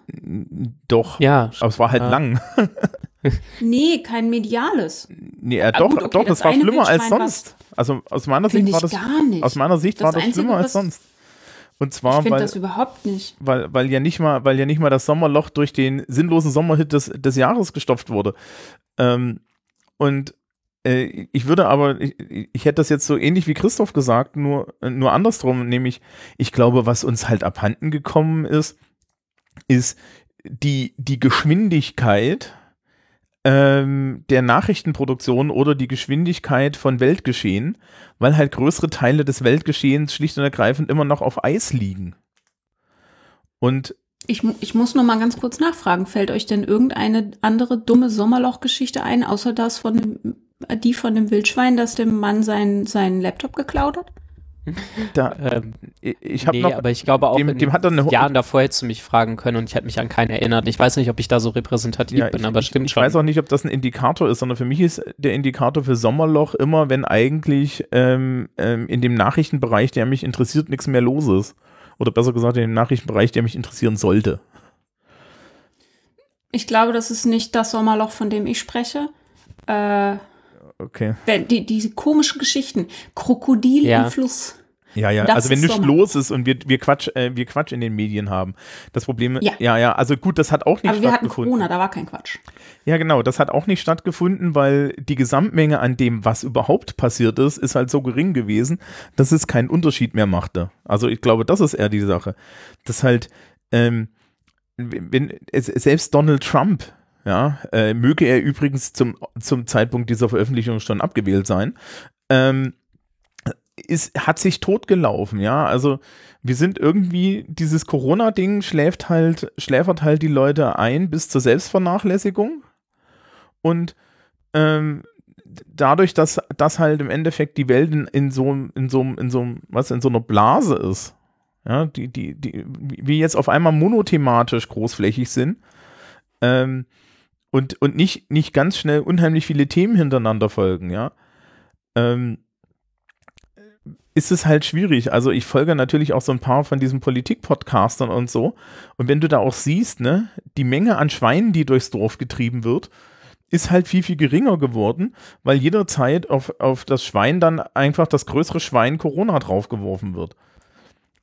Doch. Ja. Aber es war halt ja. lang. nee, kein mediales. Nee, ja, doch, gut, okay, doch, das, das war schlimmer als sonst. Also aus meiner Sicht war das. Gar nicht. Aus meiner Sicht das war das Einzige, schlimmer als sonst. Und zwar, ich weil, das überhaupt nicht. Weil, weil ja nicht mal, weil ja nicht mal das Sommerloch durch den sinnlosen Sommerhit des, des Jahres gestopft wurde. Ähm, und äh, ich würde aber, ich, ich, hätte das jetzt so ähnlich wie Christoph gesagt, nur, nur andersrum, nämlich, ich glaube, was uns halt abhanden gekommen ist, ist die, die Geschwindigkeit ähm, der Nachrichtenproduktion oder die Geschwindigkeit von Weltgeschehen, weil halt größere Teile des Weltgeschehens schlicht und ergreifend immer noch auf Eis liegen. Und ich, ich muss noch mal ganz kurz nachfragen. Fällt euch denn irgendeine andere dumme Sommerlochgeschichte ein, außer das von die von dem Wildschwein, das dem Mann seinen, seinen Laptop geklaut hat? Da, ähm, ich habe nee, noch, aber ich glaube auch dem, in dem hat dann Jahren davor hättest du mich fragen können und ich hätte mich an keinen erinnert. Ich weiß nicht, ob ich da so repräsentativ ja, bin, ich, aber stimmt ich schon. Ich weiß auch nicht, ob das ein Indikator ist, sondern für mich ist der Indikator für Sommerloch immer, wenn eigentlich ähm, ähm, in dem Nachrichtenbereich, der mich interessiert, nichts mehr los ist. Oder besser gesagt, in dem Nachrichtenbereich, der mich interessieren sollte. Ich glaube, das ist nicht das Sommerloch, von dem ich spreche. Äh, okay. Die, diese komischen Geschichten. Krokodil ja. im Fluss. Ja, ja, das also wenn nichts los ist und wir, wir, Quatsch, äh, wir Quatsch in den Medien haben. Das Problem, ja. ja, ja, also gut, das hat auch nicht Aber wir hatten Corona, da war kein Quatsch. Ja, genau, das hat auch nicht stattgefunden, weil die Gesamtmenge an dem, was überhaupt passiert ist, ist halt so gering gewesen, dass es keinen Unterschied mehr machte. Also ich glaube, das ist eher die Sache. Das halt, ähm, wenn, selbst Donald Trump ja, äh, möge er übrigens zum, zum Zeitpunkt dieser Veröffentlichung schon abgewählt sein, ähm, ist, hat sich totgelaufen, ja. Also wir sind irgendwie, dieses Corona-Ding schläft halt, schläfert halt die Leute ein bis zur Selbstvernachlässigung. Und ähm, dadurch, dass das halt im Endeffekt die Welt in, in so in so in so was in so einer Blase ist, ja, die die die wie jetzt auf einmal monothematisch großflächig sind ähm, und und nicht nicht ganz schnell unheimlich viele Themen hintereinander folgen, ja, ähm, ist es halt schwierig. Also ich folge natürlich auch so ein paar von diesen Politik-Podcastern und so. Und wenn du da auch siehst, ne, die Menge an Schweinen, die durchs Dorf getrieben wird, ist halt viel, viel geringer geworden, weil jederzeit auf, auf das Schwein dann einfach das größere Schwein Corona draufgeworfen wird.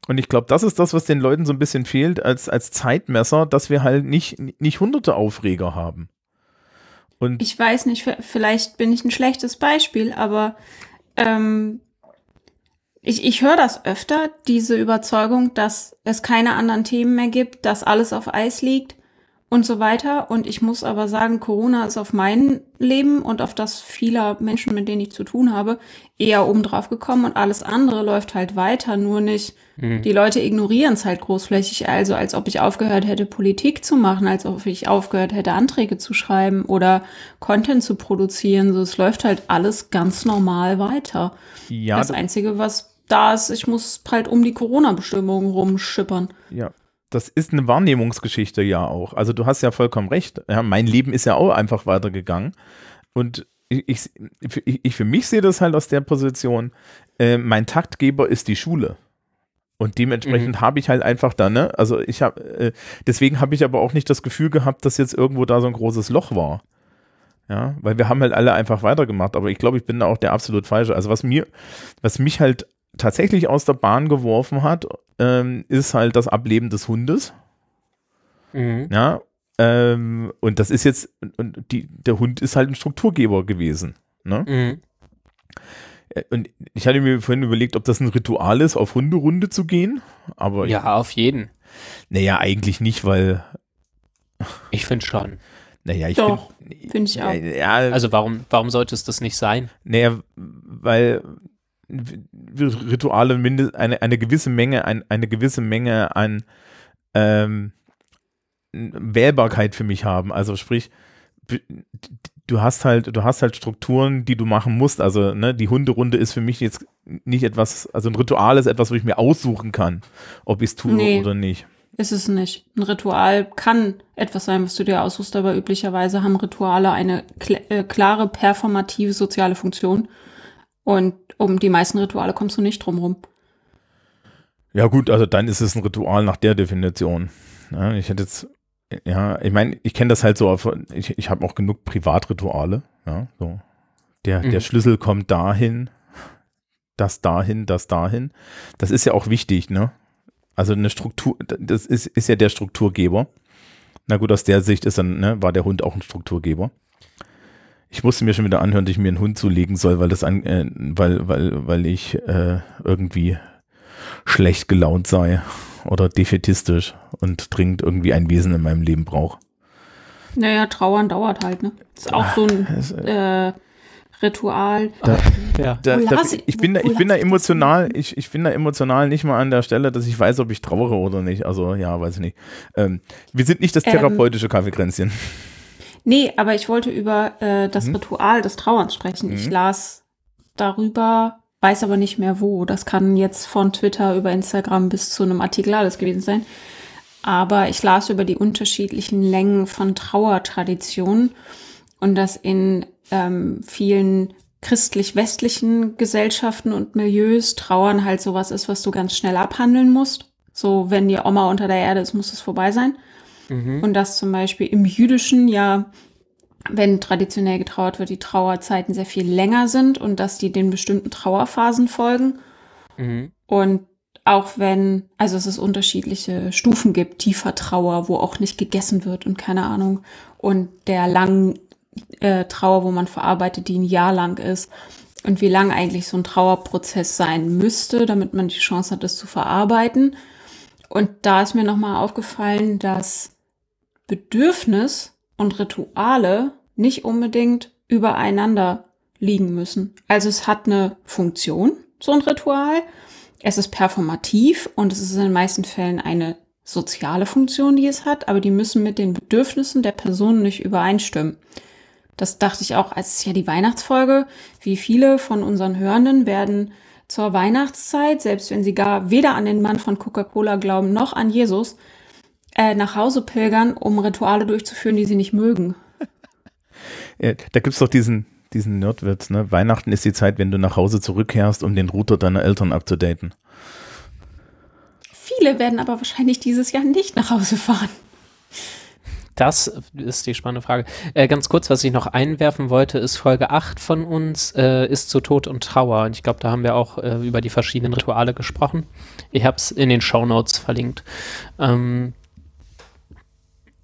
Und ich glaube, das ist das, was den Leuten so ein bisschen fehlt als, als Zeitmesser, dass wir halt nicht, nicht hunderte Aufreger haben. Und ich weiß nicht, vielleicht bin ich ein schlechtes Beispiel, aber ähm, ich, ich höre das öfter, diese Überzeugung, dass es keine anderen Themen mehr gibt, dass alles auf Eis liegt und so weiter. Und ich muss aber sagen, Corona ist auf mein Leben und auf das vieler Menschen, mit denen ich zu tun habe, eher obendrauf gekommen und alles andere läuft halt weiter, nur nicht. Mhm. Die Leute ignorieren es halt großflächig, also als ob ich aufgehört hätte, Politik zu machen, als ob ich aufgehört hätte, Anträge zu schreiben oder Content zu produzieren. So, es läuft halt alles ganz normal weiter. Ja, das Einzige, was da ist, ich muss halt um die Corona-Bestimmungen rumschippern. Ja, das ist eine Wahrnehmungsgeschichte ja auch. Also du hast ja vollkommen recht. Ja, mein Leben ist ja auch einfach weitergegangen. Und ich, ich, ich für mich sehe das halt aus der Position, äh, mein Taktgeber ist die Schule. Und dementsprechend mhm. habe ich halt einfach da, ne? Also ich habe, äh, deswegen habe ich aber auch nicht das Gefühl gehabt, dass jetzt irgendwo da so ein großes Loch war. Ja, weil wir haben halt alle einfach weitergemacht. Aber ich glaube, ich bin da auch der absolut falsche. Also was mir, was mich halt tatsächlich aus der Bahn geworfen hat, ähm, ist halt das Ableben des Hundes. Mhm. Ja, ähm, und das ist jetzt, und die, der Hund ist halt ein Strukturgeber gewesen. Ne? Mhm. Äh, und ich hatte mir vorhin überlegt, ob das ein Ritual ist, auf Hunderunde zu gehen. Aber ja, ich, auf jeden. Naja, eigentlich nicht, weil. Ich finde schon. Naja, ich finde. Find ich auch. Ja, also warum, warum sollte es das nicht sein? Naja, weil Rituale mindest, eine, eine gewisse Menge, ein, eine gewisse Menge an ähm, Wählbarkeit für mich haben. Also sprich, du hast halt, du hast halt Strukturen, die du machen musst. Also, ne, die Hunderunde ist für mich jetzt nicht etwas, also ein Ritual ist etwas, wo ich mir aussuchen kann, ob ich es tue nee, oder nicht. Ist es nicht. Ein Ritual kann etwas sein, was du dir aussuchst, aber üblicherweise haben Rituale eine kl äh, klare performative soziale Funktion. Und um die meisten Rituale kommst du nicht drum rum. Ja, gut, also dann ist es ein Ritual nach der Definition. Ja, ich hätte jetzt, ja, ich meine, ich kenne das halt so, ich, ich habe auch genug Privatrituale. Ja, so. Der, mhm. der Schlüssel kommt dahin, das dahin, das dahin. Das ist ja auch wichtig, ne? Also eine Struktur, das ist, ist ja der Strukturgeber. Na gut, aus der Sicht ist dann, ne, war der Hund auch ein Strukturgeber. Ich musste mir schon wieder anhören, dass ich mir einen Hund zulegen soll, weil das an, äh, weil, weil, weil ich äh, irgendwie schlecht gelaunt sei oder defetistisch und dringend irgendwie ein Wesen in meinem Leben brauche. Naja, Trauern dauert halt, ne? Das ist auch so ein äh, Ritual. Da, ja. da, da, ich, bin da, ich bin da emotional, ich, ich bin da emotional nicht mal an der Stelle, dass ich weiß, ob ich trauere oder nicht. Also ja, weiß ich nicht. Ähm, wir sind nicht das ähm, therapeutische ähm, Kaffeekränzchen. Nee, aber ich wollte über äh, das mhm. Ritual des Trauerns sprechen. Mhm. Ich las darüber, weiß aber nicht mehr wo. Das kann jetzt von Twitter über Instagram bis zu einem Artikel alles gewesen sein. Aber ich las über die unterschiedlichen Längen von Trauertraditionen und dass in ähm, vielen christlich-westlichen Gesellschaften und Milieus Trauern halt sowas ist, was du ganz schnell abhandeln musst. So, wenn die Oma unter der Erde ist, muss es vorbei sein. Mhm. Und dass zum Beispiel im Jüdischen ja, wenn traditionell getrauert wird, die Trauerzeiten sehr viel länger sind und dass die den bestimmten Trauerphasen folgen. Mhm. Und auch wenn, also es es unterschiedliche Stufen gibt, tiefer Trauer, wo auch nicht gegessen wird und keine Ahnung, und der langen äh, Trauer, wo man verarbeitet, die ein Jahr lang ist. Und wie lang eigentlich so ein Trauerprozess sein müsste, damit man die Chance hat, das zu verarbeiten. Und da ist mir nochmal aufgefallen, dass Bedürfnis und Rituale nicht unbedingt übereinander liegen müssen. Also es hat eine Funktion, so ein Ritual. Es ist performativ und es ist in den meisten Fällen eine soziale Funktion, die es hat, aber die müssen mit den Bedürfnissen der Person nicht übereinstimmen. Das dachte ich auch, als ja die Weihnachtsfolge, wie viele von unseren Hörenden werden zur Weihnachtszeit, selbst wenn sie gar weder an den Mann von Coca-Cola glauben noch an Jesus, äh, nach Hause pilgern, um Rituale durchzuführen, die sie nicht mögen. Ja, da gibt's doch diesen, diesen Nerdwitz, ne? Weihnachten ist die Zeit, wenn du nach Hause zurückkehrst, um den Router deiner Eltern abzudaten. Viele werden aber wahrscheinlich dieses Jahr nicht nach Hause fahren. Das ist die spannende Frage. Äh, ganz kurz, was ich noch einwerfen wollte, ist Folge 8 von uns, äh, ist zu Tod und Trauer. Und ich glaube, da haben wir auch äh, über die verschiedenen Rituale gesprochen. Ich habe es in den Show Notes verlinkt. Ähm,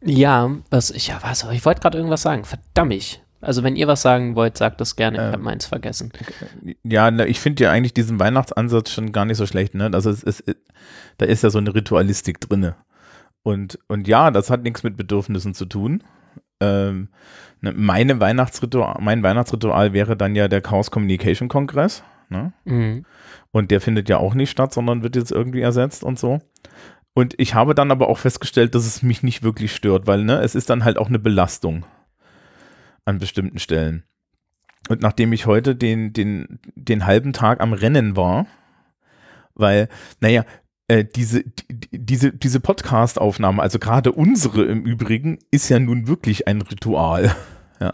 ja, was ich, ja, was, ich wollte gerade irgendwas sagen. Verdammt. Also wenn ihr was sagen wollt, sagt das gerne. Ich ähm, habe meins vergessen. Ja, ich finde ja eigentlich diesen Weihnachtsansatz schon gar nicht so schlecht. Ne? Also es ist, da ist ja so eine Ritualistik drinne. Und, und ja, das hat nichts mit Bedürfnissen zu tun. Ähm, ne, meine Weihnachtsritual, mein Weihnachtsritual wäre dann ja der Chaos Communication Kongress. Ne? Mhm. Und der findet ja auch nicht statt, sondern wird jetzt irgendwie ersetzt und so. Und ich habe dann aber auch festgestellt, dass es mich nicht wirklich stört, weil ne, es ist dann halt auch eine Belastung an bestimmten Stellen. Und nachdem ich heute den, den, den halben Tag am Rennen war, weil, naja, äh, diese, die, diese, diese Podcast-Aufnahme, also gerade unsere im Übrigen, ist ja nun wirklich ein Ritual. Ja.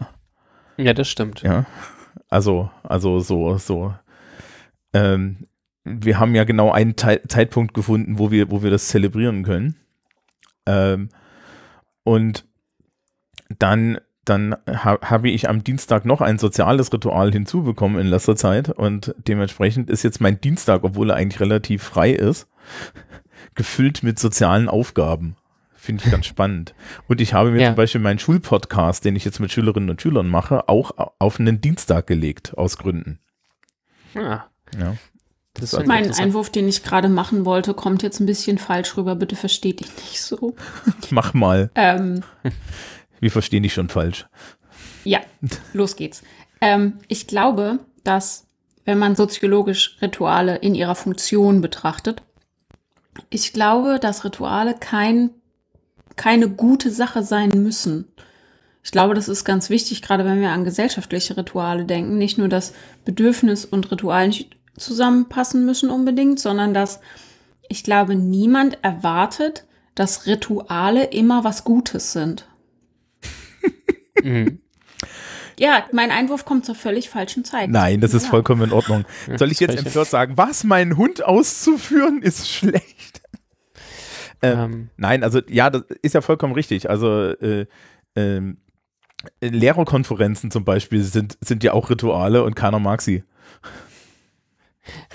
Ja, das stimmt. Ja. Also, also so, so. Ähm, wir haben ja genau einen Te Zeitpunkt gefunden, wo wir, wo wir das zelebrieren können. Ähm, und dann dann ha habe ich am Dienstag noch ein soziales Ritual hinzubekommen in letzter Zeit und dementsprechend ist jetzt mein Dienstag, obwohl er eigentlich relativ frei ist, gefüllt mit sozialen Aufgaben. Finde ich ganz spannend. Und ich habe mir ja. zum Beispiel meinen Schulpodcast, den ich jetzt mit Schülerinnen und Schülern mache, auch auf einen Dienstag gelegt, aus Gründen. Ah. Ja. Das mein Einwurf, den ich gerade machen wollte, kommt jetzt ein bisschen falsch rüber. Bitte versteht ihn nicht so. Mach mal. Ähm, Wir verstehen dich schon falsch. Ja, los geht's. Ähm, ich glaube, dass, wenn man soziologisch Rituale in ihrer Funktion betrachtet, ich glaube, dass Rituale kein, keine gute Sache sein müssen. Ich glaube, das ist ganz wichtig, gerade wenn wir an gesellschaftliche Rituale denken. Nicht nur, dass Bedürfnis und Ritual zusammenpassen müssen unbedingt, sondern dass ich glaube, niemand erwartet, dass Rituale immer was Gutes sind. mhm. Ja, mein Einwurf kommt zur völlig falschen Zeit. Nein, das ist ja. vollkommen in Ordnung. Soll ich jetzt empört sagen, was, meinen Hund auszuführen, ist schlecht? Ähm, ähm. Nein, also ja, das ist ja vollkommen richtig. Also äh, äh, Lehrerkonferenzen zum Beispiel sind, sind ja auch Rituale und keiner mag sie.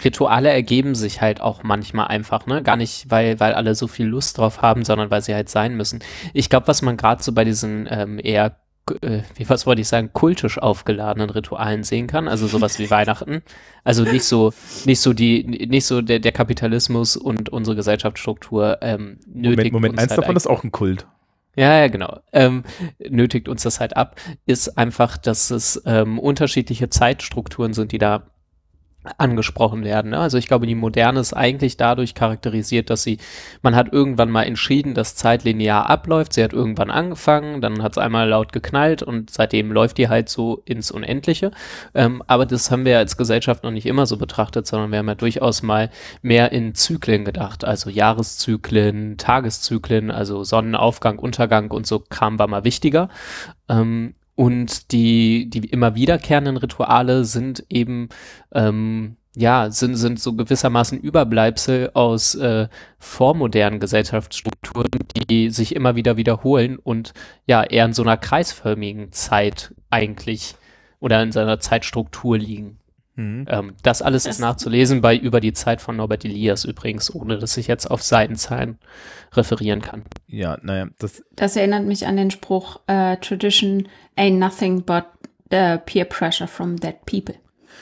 Rituale ergeben sich halt auch manchmal einfach, ne? Gar nicht, weil, weil alle so viel Lust drauf haben, sondern weil sie halt sein müssen. Ich glaube, was man gerade so bei diesen ähm, eher äh, wie was wollte ich sagen, kultisch aufgeladenen Ritualen sehen kann, also sowas wie Weihnachten. Also nicht so, nicht so die, nicht so der, der Kapitalismus und unsere Gesellschaftsstruktur ähm, nötigt. Moment, Moment, eins halt davon ist auch ein Kult. Ja, ja, genau. Ähm, nötigt uns das halt ab, ist einfach, dass es ähm, unterschiedliche Zeitstrukturen sind, die da angesprochen werden. Ne? Also ich glaube, die Moderne ist eigentlich dadurch charakterisiert, dass sie, man hat irgendwann mal entschieden, dass Zeit linear abläuft. Sie hat irgendwann angefangen, dann hat es einmal laut geknallt und seitdem läuft die halt so ins Unendliche. Ähm, aber das haben wir als Gesellschaft noch nicht immer so betrachtet, sondern wir haben ja durchaus mal mehr in Zyklen gedacht. Also Jahreszyklen, Tageszyklen, also Sonnenaufgang, Untergang und so Kram war mal wichtiger. Ähm, und die, die immer wiederkehrenden Rituale sind eben, ähm, ja, sind, sind so gewissermaßen Überbleibsel aus äh, vormodernen Gesellschaftsstrukturen, die sich immer wieder wiederholen und ja, eher in so einer kreisförmigen Zeit eigentlich oder in seiner Zeitstruktur liegen. Mhm. Ähm, das alles ist nachzulesen bei Über die Zeit von Norbert Elias übrigens, ohne dass ich jetzt auf Seitenzahlen referieren kann. Ja, naja, das. Das erinnert mich an den Spruch: uh, Tradition ain't nothing but uh, peer pressure from dead people.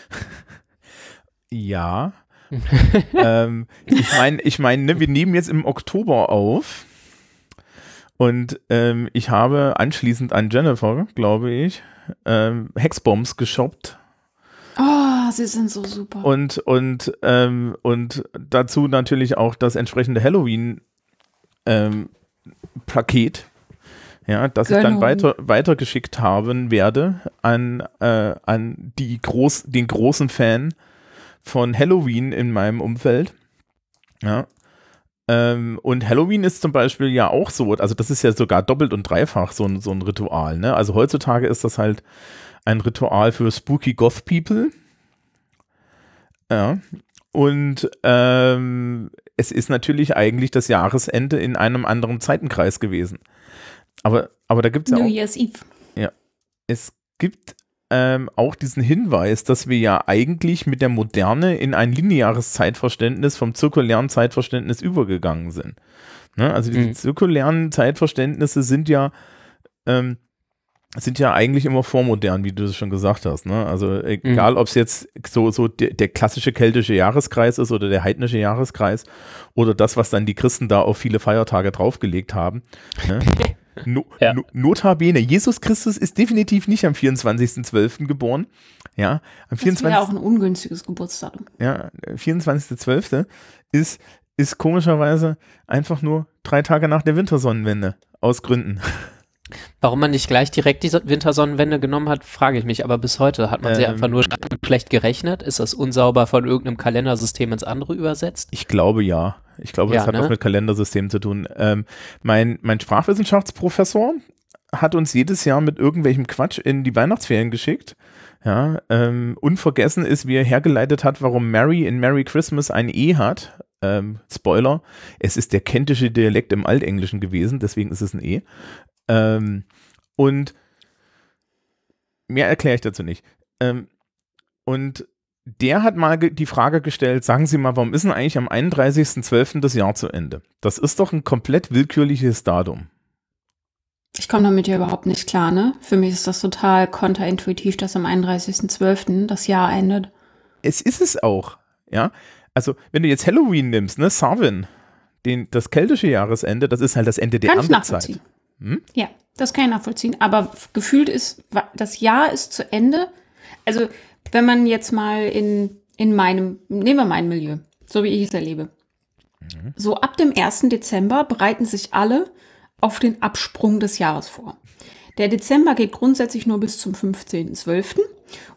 ja. ähm, ich meine, ich meine, ne, wir nehmen jetzt im Oktober auf. Und ähm, ich habe anschließend an Jennifer, glaube ich, ähm, Hexbombs geshoppt Oh, sie sind so super. Und, und, ähm, und dazu natürlich auch das entsprechende Halloween ähm, ja, dass Gönnung. ich dann weiter, weitergeschickt haben werde an, äh, an die groß, den großen Fan von Halloween in meinem Umfeld. Ja. Ähm, und Halloween ist zum Beispiel ja auch so, also das ist ja sogar doppelt und dreifach so ein, so ein Ritual. Ne? Also heutzutage ist das halt ein Ritual für Spooky Goth People. Ja. Und ähm, es ist natürlich eigentlich das Jahresende in einem anderen Zeitenkreis gewesen. Aber, aber da gibt es ja New auch. Year's Eve. Ja. Es gibt ähm, auch diesen Hinweis, dass wir ja eigentlich mit der Moderne in ein lineares Zeitverständnis vom zirkulären Zeitverständnis übergegangen sind. Ne? Also die mhm. zirkulären Zeitverständnisse sind ja ähm, sind ja eigentlich immer vormodern, wie du es schon gesagt hast. Ne? Also egal, mhm. ob es jetzt so, so der, der, klassische keltische Jahreskreis ist oder der heidnische Jahreskreis oder das, was dann die Christen da auf viele Feiertage draufgelegt haben. Ne? No, ja. no, notabene, Jesus Christus ist definitiv nicht am 24.12. geboren. Ja, am 24. Das wäre auch ein ungünstiges Geburtsdatum. Ja, 24.12. ist, ist komischerweise einfach nur drei Tage nach der Wintersonnenwende. Aus Gründen. Warum man nicht gleich direkt die Wintersonnenwende genommen hat, frage ich mich. Aber bis heute hat man ähm, sie einfach nur schlecht gerechnet. Ist das unsauber von irgendeinem Kalendersystem ins andere übersetzt? Ich glaube ja. Ich glaube, ja, das hat ne? was mit Kalendersystemen zu tun. Ähm, mein, mein Sprachwissenschaftsprofessor hat uns jedes Jahr mit irgendwelchem Quatsch in die Weihnachtsferien geschickt. Ja, ähm, unvergessen ist, wie er hergeleitet hat, warum Mary in Merry Christmas ein E hat. Ähm, Spoiler, es ist der kentische Dialekt im Altenglischen gewesen, deswegen ist es ein E. Ähm, und mehr erkläre ich dazu nicht. Ähm, und der hat mal die Frage gestellt, sagen Sie mal, warum ist denn eigentlich am 31.12. das Jahr zu Ende? Das ist doch ein komplett willkürliches Datum. Ich komme damit ja überhaupt nicht klar, ne? Für mich ist das total kontraintuitiv, dass am 31.12. das Jahr endet. Es ist es auch, ja. Also, wenn du jetzt Halloween nimmst, ne, Sarwin, den, das keltische Jahresende, das ist halt das Ende der Kann Erntezeit. Hm? Ja, das kann ich nachvollziehen. Aber gefühlt ist, das Jahr ist zu Ende. Also, wenn man jetzt mal in, in meinem, nehmen wir mein Milieu, so wie ich es erlebe. Mhm. So ab dem 1. Dezember bereiten sich alle auf den Absprung des Jahres vor. Der Dezember geht grundsätzlich nur bis zum 15.12.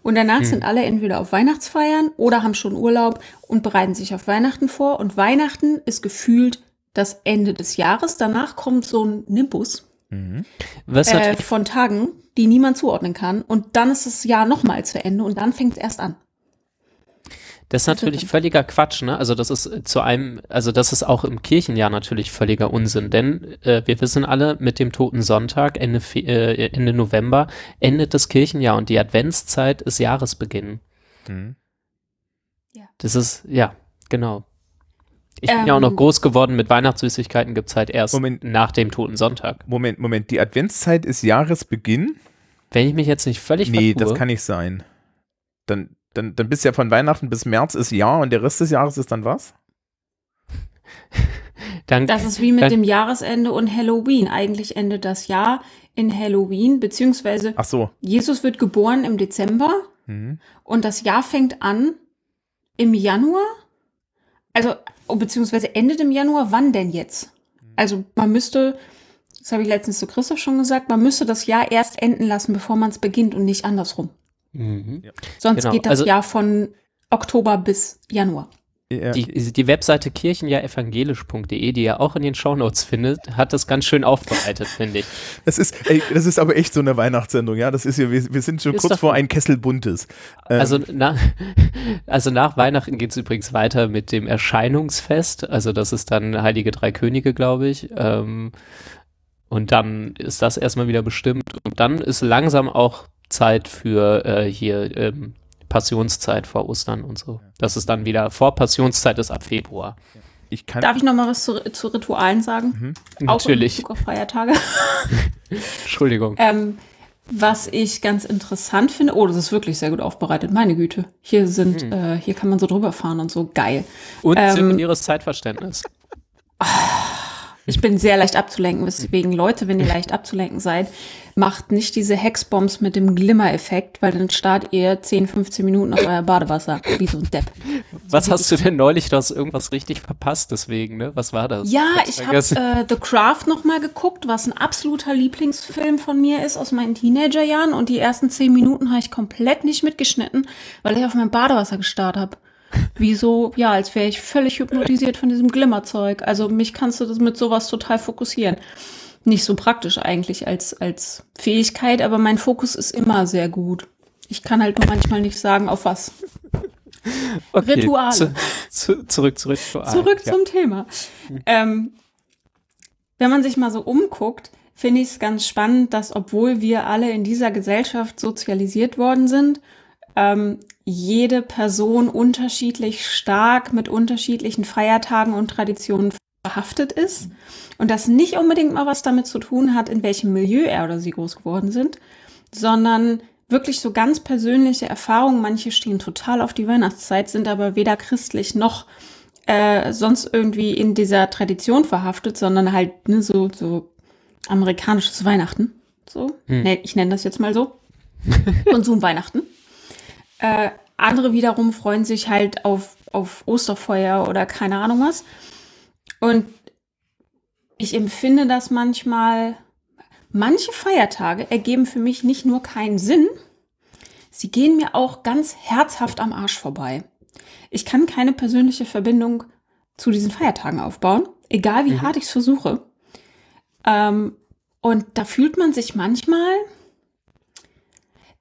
Und danach mhm. sind alle entweder auf Weihnachtsfeiern oder haben schon Urlaub und bereiten sich auf Weihnachten vor. Und Weihnachten ist gefühlt das Ende des Jahres. Danach kommt so ein Nimbus, Mhm. Äh, von Tagen, die niemand zuordnen kann. Und dann ist das Jahr nochmal zu Ende und dann fängt es erst an. Das ist natürlich völliger Quatsch, ne? Also das ist zu einem, also das ist auch im Kirchenjahr natürlich völliger Unsinn, denn äh, wir wissen alle, mit dem Toten Sonntag Ende, äh, Ende November endet das Kirchenjahr und die Adventszeit ist Jahresbeginn. Mhm. Ja. Das ist, ja, genau. Ich bin ähm, ja auch noch ähm. groß geworden mit Weihnachtssüßigkeiten, gibt es halt erst Moment, nach dem Toten Sonntag. Moment, Moment, die Adventszeit ist Jahresbeginn? Wenn ich mich jetzt nicht völlig Nee, vertue. das kann nicht sein. Dann, dann, dann bist du ja von Weihnachten bis März ist Jahr und der Rest des Jahres ist dann was? dann, das ist wie mit dann, dem Jahresende und Halloween. Eigentlich endet das Jahr in Halloween, beziehungsweise Ach so. Jesus wird geboren im Dezember mhm. und das Jahr fängt an im Januar. Also beziehungsweise endet im Januar, wann denn jetzt? Also man müsste, das habe ich letztens zu Christoph schon gesagt, man müsste das Jahr erst enden lassen, bevor man es beginnt und nicht andersrum. Mhm. Sonst genau. geht das also, Jahr von Oktober bis Januar. Die, die Webseite kirchenjahrevangelisch.de, die ihr auch in den Shownotes findet, hat das ganz schön aufbereitet, finde ich. Das ist, ey, das ist aber echt so eine Weihnachtssendung, ja. Das ist ja, wir, wir sind schon ist kurz vor ein Kessel Buntes. Ähm. Also, na, also nach Weihnachten geht es übrigens weiter mit dem Erscheinungsfest. Also das ist dann Heilige Drei Könige, glaube ich. Ähm, und dann ist das erstmal wieder bestimmt. Und dann ist langsam auch Zeit für äh, hier ähm, Passionszeit vor Ostern und so. Das ist dann wieder vor Passionszeit ist ab Februar. Ich Darf ich noch mal was zu, zu Ritualen sagen? Mhm. Auch Natürlich. In Bezug auf Feiertage. Entschuldigung. ähm, was ich ganz interessant finde, oh, das ist wirklich sehr gut aufbereitet, meine Güte. Hier sind, mhm. äh, hier kann man so drüber fahren und so, geil. Und ähm, zirkuläres Zeitverständnis. Ich bin sehr leicht abzulenken, deswegen Leute, wenn ihr leicht abzulenken seid, macht nicht diese Hexbombs mit dem Glimmer-Effekt, weil dann starrt ihr 10, 15 Minuten auf euer Badewasser, wie so ein Depp. Was so hast du denn neulich, du hast irgendwas richtig verpasst deswegen, ne? Was war das? Ja, ich habe äh, The Craft nochmal geguckt, was ein absoluter Lieblingsfilm von mir ist aus meinen Teenagerjahren und die ersten 10 Minuten habe ich komplett nicht mitgeschnitten, weil ich auf mein Badewasser gestarrt habe. Wie so, ja, als wäre ich völlig hypnotisiert von diesem Glimmerzeug. Also mich kannst du das mit sowas total fokussieren. Nicht so praktisch eigentlich als, als Fähigkeit, aber mein Fokus ist immer sehr gut. Ich kann halt nur manchmal nicht sagen, auf was. Okay, Rituale. Zu, zu, zurück zu Ritualen. Zurück ja. zum Thema. Ähm, wenn man sich mal so umguckt, finde ich es ganz spannend, dass obwohl wir alle in dieser Gesellschaft sozialisiert worden sind ähm, jede Person unterschiedlich stark mit unterschiedlichen Feiertagen und Traditionen verhaftet ist und das nicht unbedingt mal was damit zu tun hat, in welchem Milieu er oder sie groß geworden sind, sondern wirklich so ganz persönliche Erfahrungen. Manche stehen total auf die Weihnachtszeit, sind aber weder christlich noch äh, sonst irgendwie in dieser Tradition verhaftet, sondern halt ne, so, so amerikanisches Weihnachten. So, hm. nee, ich nenne das jetzt mal so. Konsum Weihnachten. Äh, andere wiederum freuen sich halt auf, auf Osterfeuer oder keine Ahnung was. Und ich empfinde das manchmal, manche Feiertage ergeben für mich nicht nur keinen Sinn, sie gehen mir auch ganz herzhaft am Arsch vorbei. Ich kann keine persönliche Verbindung zu diesen Feiertagen aufbauen, egal wie mhm. hart ich es versuche. Ähm, und da fühlt man sich manchmal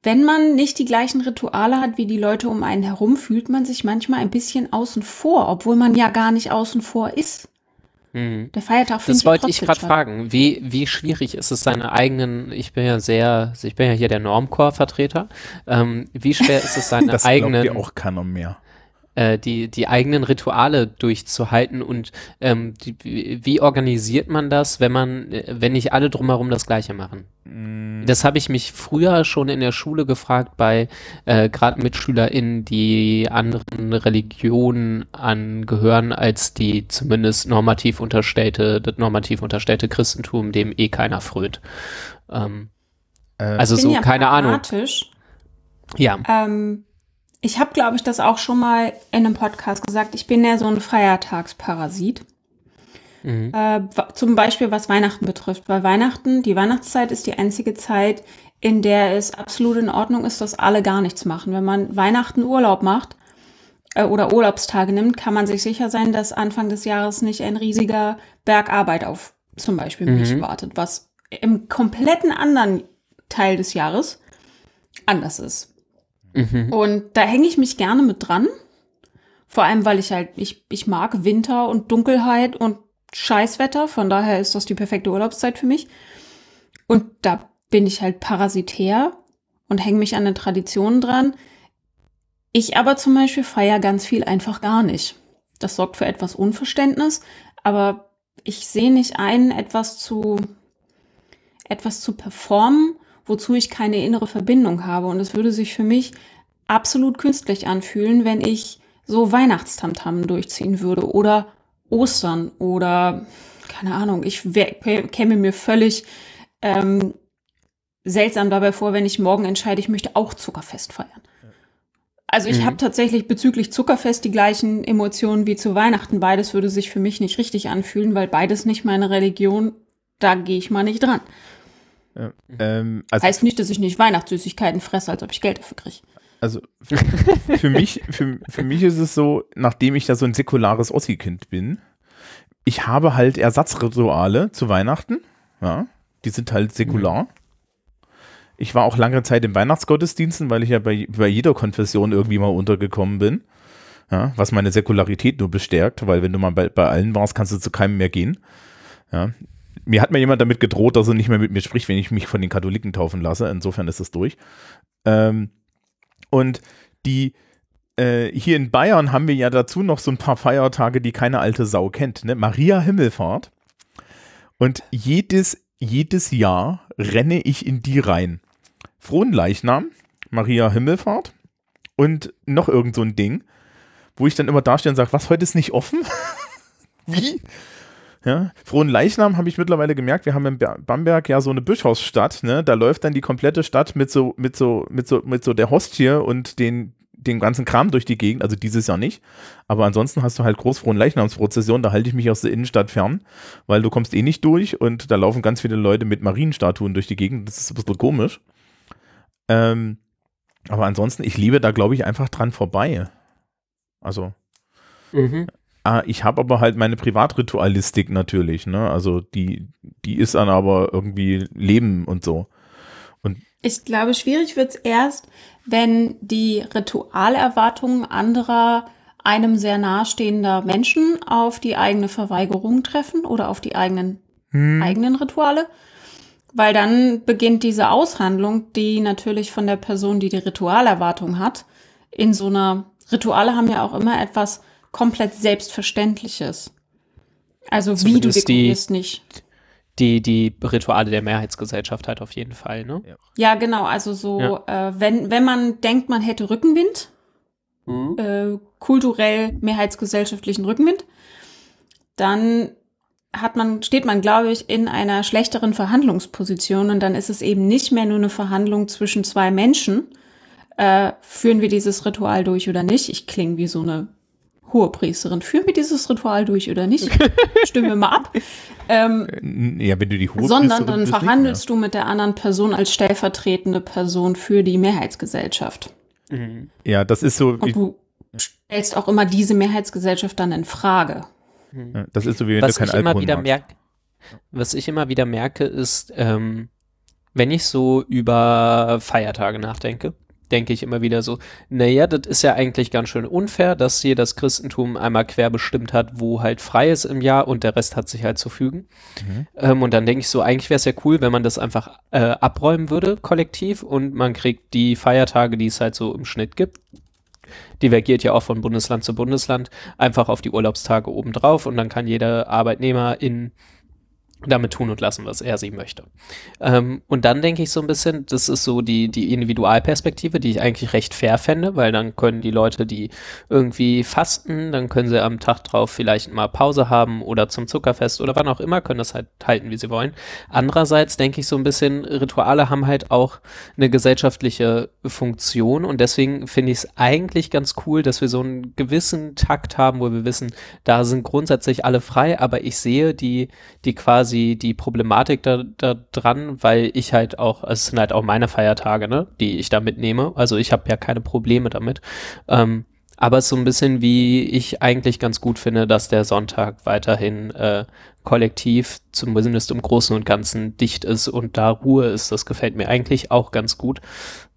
wenn man nicht die gleichen Rituale hat wie die Leute um einen herum, fühlt man sich manchmal ein bisschen außen vor, obwohl man ja gar nicht außen vor ist. Mhm. Der Feiertag Das wollte ich gerade fragen. Wie, wie schwierig ist es, seine eigenen, ich bin ja sehr, ich bin ja hier der Normcore-Vertreter, ähm, wie schwer ist es, seine das eigenen. Das auch keiner mehr äh, die, die eigenen Rituale durchzuhalten und ähm, die, wie organisiert man das, wenn man, wenn nicht alle drumherum das Gleiche machen? Mm. Das habe ich mich früher schon in der Schule gefragt bei äh, gerade MitschülerInnen, die anderen Religionen angehören als die zumindest normativ unterstellte, das normativ unterstellte Christentum, dem eh keiner frönt. Ähm, äh, also so, ja keine Ahnung. Ja. Ähm, ich habe, glaube ich, das auch schon mal in einem Podcast gesagt. Ich bin ja so ein Feiertagsparasit. Mhm. Äh, zum Beispiel was Weihnachten betrifft. Weil Weihnachten, die Weihnachtszeit ist die einzige Zeit, in der es absolut in Ordnung ist, dass alle gar nichts machen. Wenn man Weihnachten Urlaub macht äh, oder Urlaubstage nimmt, kann man sich sicher sein, dass Anfang des Jahres nicht ein riesiger Berg Arbeit auf zum Beispiel mhm. mich wartet, was im kompletten anderen Teil des Jahres anders ist. Mhm. Und da hänge ich mich gerne mit dran. Vor allem, weil ich halt, ich, ich mag Winter und Dunkelheit und Scheißwetter. Von daher ist das die perfekte Urlaubszeit für mich. Und da bin ich halt parasitär und hänge mich an den Traditionen dran. Ich aber zum Beispiel feiere ganz viel einfach gar nicht. Das sorgt für etwas Unverständnis, aber ich sehe nicht ein, etwas zu, etwas zu performen wozu ich keine innere Verbindung habe. Und es würde sich für mich absolut künstlich anfühlen, wenn ich so Weihnachtstamtam durchziehen würde oder Ostern oder keine Ahnung, ich käme mir völlig ähm, seltsam dabei vor, wenn ich morgen entscheide, ich möchte auch Zuckerfest feiern. Also ich mhm. habe tatsächlich bezüglich Zuckerfest die gleichen Emotionen wie zu Weihnachten. Beides würde sich für mich nicht richtig anfühlen, weil beides nicht meine Religion, da gehe ich mal nicht dran. Ja, ähm, also heißt nicht, dass ich nicht Weihnachtssüßigkeiten fresse, als ob ich Geld dafür kriege. Also für mich, für, für mich ist es so, nachdem ich da so ein säkulares Ossi-Kind bin, ich habe halt Ersatzrituale zu Weihnachten. Ja, die sind halt säkular. Mhm. Ich war auch lange Zeit im Weihnachtsgottesdiensten, weil ich ja bei, bei jeder Konfession irgendwie mal untergekommen bin. Ja, was meine Säkularität nur bestärkt, weil wenn du mal bei, bei allen warst, kannst du zu keinem mehr gehen. Ja, mir hat mir jemand damit gedroht, dass er nicht mehr mit mir spricht, wenn ich mich von den Katholiken taufen lasse. Insofern ist es durch. Ähm, und die äh, hier in Bayern haben wir ja dazu noch so ein paar Feiertage, die keine alte Sau kennt. Ne? Maria Himmelfahrt. Und jedes, jedes Jahr renne ich in die rein. Frohen Leichnam, Maria Himmelfahrt und noch irgend so ein Ding, wo ich dann immer dastehe und sage, was, heute ist nicht offen? Wie? Ja, Frohen Leichnam habe ich mittlerweile gemerkt, wir haben in Bamberg ja so eine Bischofsstadt, ne? Da läuft dann die komplette Stadt mit so, mit so, mit so, mit so der Hostie und den, den ganzen Kram durch die Gegend, also dieses Jahr nicht. Aber ansonsten hast du halt Großfrohen Leichnamsprozession, da halte ich mich aus der Innenstadt fern, weil du kommst eh nicht durch und da laufen ganz viele Leute mit Marienstatuen durch die Gegend. Das ist ein bisschen komisch. Ähm, aber ansonsten, ich liebe da, glaube ich, einfach dran vorbei. Also. Mhm. Ah, ich habe aber halt meine Privatritualistik natürlich, ne? Also die, die ist dann aber irgendwie Leben und so. Und ich glaube, schwierig wird es erst, wenn die Ritualerwartungen anderer einem sehr nahestehender Menschen auf die eigene Verweigerung treffen oder auf die eigenen, hm. eigenen Rituale. Weil dann beginnt diese Aushandlung, die natürlich von der Person, die die Ritualerwartung hat, in so einer Rituale haben ja auch immer etwas komplett Selbstverständliches. Also Zumindest wie du dekorierst die, nicht. Die, die Rituale der Mehrheitsgesellschaft halt auf jeden Fall, ne? Ja, genau. Also so, ja. äh, wenn, wenn man denkt, man hätte Rückenwind, mhm. äh, kulturell mehrheitsgesellschaftlichen Rückenwind, dann hat man, steht man, glaube ich, in einer schlechteren Verhandlungsposition und dann ist es eben nicht mehr nur eine Verhandlung zwischen zwei Menschen. Äh, führen wir dieses Ritual durch oder nicht? Ich klinge wie so eine hohe Priesterin, führen wir dieses Ritual durch oder nicht? Stimmen wir mal ab. Ähm, ja, wenn du die hohe Sondern dann verhandelst nicht, ja. du mit der anderen Person als stellvertretende Person für die Mehrheitsgesellschaft. Mhm. Ja, das ist so. Und du stellst auch immer diese Mehrheitsgesellschaft dann in Frage. Mhm. das ist so wie wenn was du kein ich Alkohol immer wieder merke, Was ich immer wieder merke, ist, ähm, wenn ich so über Feiertage nachdenke, denke ich immer wieder so, naja, das ist ja eigentlich ganz schön unfair, dass hier das Christentum einmal quer bestimmt hat, wo halt frei ist im Jahr und der Rest hat sich halt zu fügen. Mhm. Ähm, und dann denke ich so, eigentlich wäre es ja cool, wenn man das einfach äh, abräumen würde, kollektiv, und man kriegt die Feiertage, die es halt so im Schnitt gibt, divergiert ja auch von Bundesland zu Bundesland, einfach auf die Urlaubstage obendrauf und dann kann jeder Arbeitnehmer in damit tun und lassen, was er sie möchte. Ähm, und dann denke ich so ein bisschen, das ist so die, die Individualperspektive, die ich eigentlich recht fair fände, weil dann können die Leute, die irgendwie fasten, dann können sie am Tag drauf vielleicht mal Pause haben oder zum Zuckerfest oder wann auch immer, können das halt halten, wie sie wollen. Andererseits denke ich so ein bisschen, Rituale haben halt auch eine gesellschaftliche Funktion und deswegen finde ich es eigentlich ganz cool, dass wir so einen gewissen Takt haben, wo wir wissen, da sind grundsätzlich alle frei, aber ich sehe die, die quasi quasi die Problematik da, da dran, weil ich halt auch, also es sind halt auch meine Feiertage, ne, die ich da mitnehme. Also ich habe ja keine Probleme damit. Ähm, aber es ist so ein bisschen wie ich eigentlich ganz gut finde, dass der Sonntag weiterhin äh, kollektiv, zumindest im Großen und Ganzen, dicht ist und da Ruhe ist. Das gefällt mir eigentlich auch ganz gut.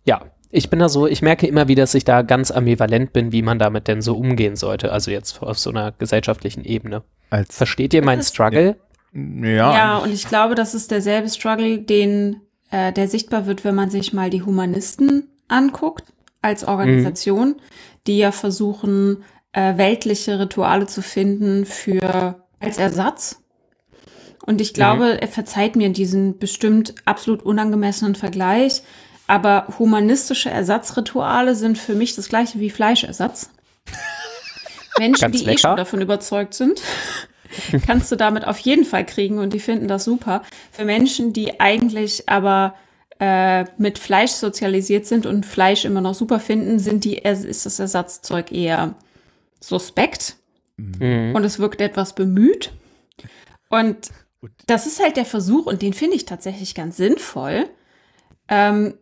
Ja, ich bin da so, ich merke immer wieder, dass ich da ganz ambivalent bin, wie man damit denn so umgehen sollte. Also jetzt auf so einer gesellschaftlichen Ebene. Als Versteht ihr meinen Struggle? Ja. Ja, und ich glaube, das ist derselbe Struggle, den äh, der sichtbar wird, wenn man sich mal die Humanisten anguckt als Organisation, mhm. die ja versuchen, äh, weltliche Rituale zu finden für als Ersatz. Und ich glaube, mhm. er verzeiht mir diesen bestimmt absolut unangemessenen Vergleich, aber humanistische Ersatzrituale sind für mich das gleiche wie Fleischersatz. Menschen, Ganz die lecker. eh schon davon überzeugt sind, kannst du damit auf jeden Fall kriegen und die finden das super. Für Menschen, die eigentlich aber äh, mit Fleisch sozialisiert sind und Fleisch immer noch super finden, sind die, ist das Ersatzzeug eher suspekt mhm. und es wirkt etwas bemüht. Und das ist halt der Versuch, und den finde ich tatsächlich ganz sinnvoll. Ähm,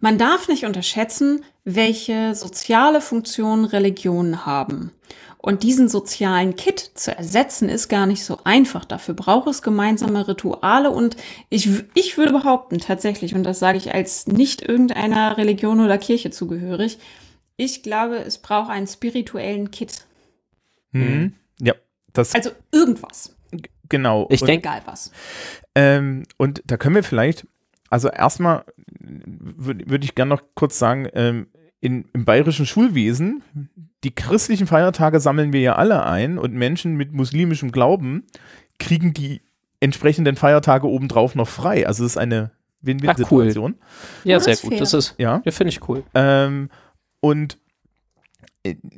man darf nicht unterschätzen, welche soziale Funktion Religionen haben. Und diesen sozialen Kit zu ersetzen, ist gar nicht so einfach. Dafür braucht es gemeinsame Rituale und ich, ich würde behaupten, tatsächlich, und das sage ich als nicht irgendeiner Religion oder Kirche zugehörig, ich glaube, es braucht einen spirituellen Kit. Mhm. Ja, das. Also irgendwas. Genau. Ich denke, egal was. Ähm, und da können wir vielleicht, also erstmal würde würd ich gerne noch kurz sagen, ähm, in, im bayerischen Schulwesen, die christlichen Feiertage sammeln wir ja alle ein und Menschen mit muslimischem Glauben kriegen die entsprechenden Feiertage obendrauf noch frei. Also es ist eine Win-Win-Situation. Cool. Ja, sehr gut. Fair. Das ist, ja, ja finde ich cool. Ähm, und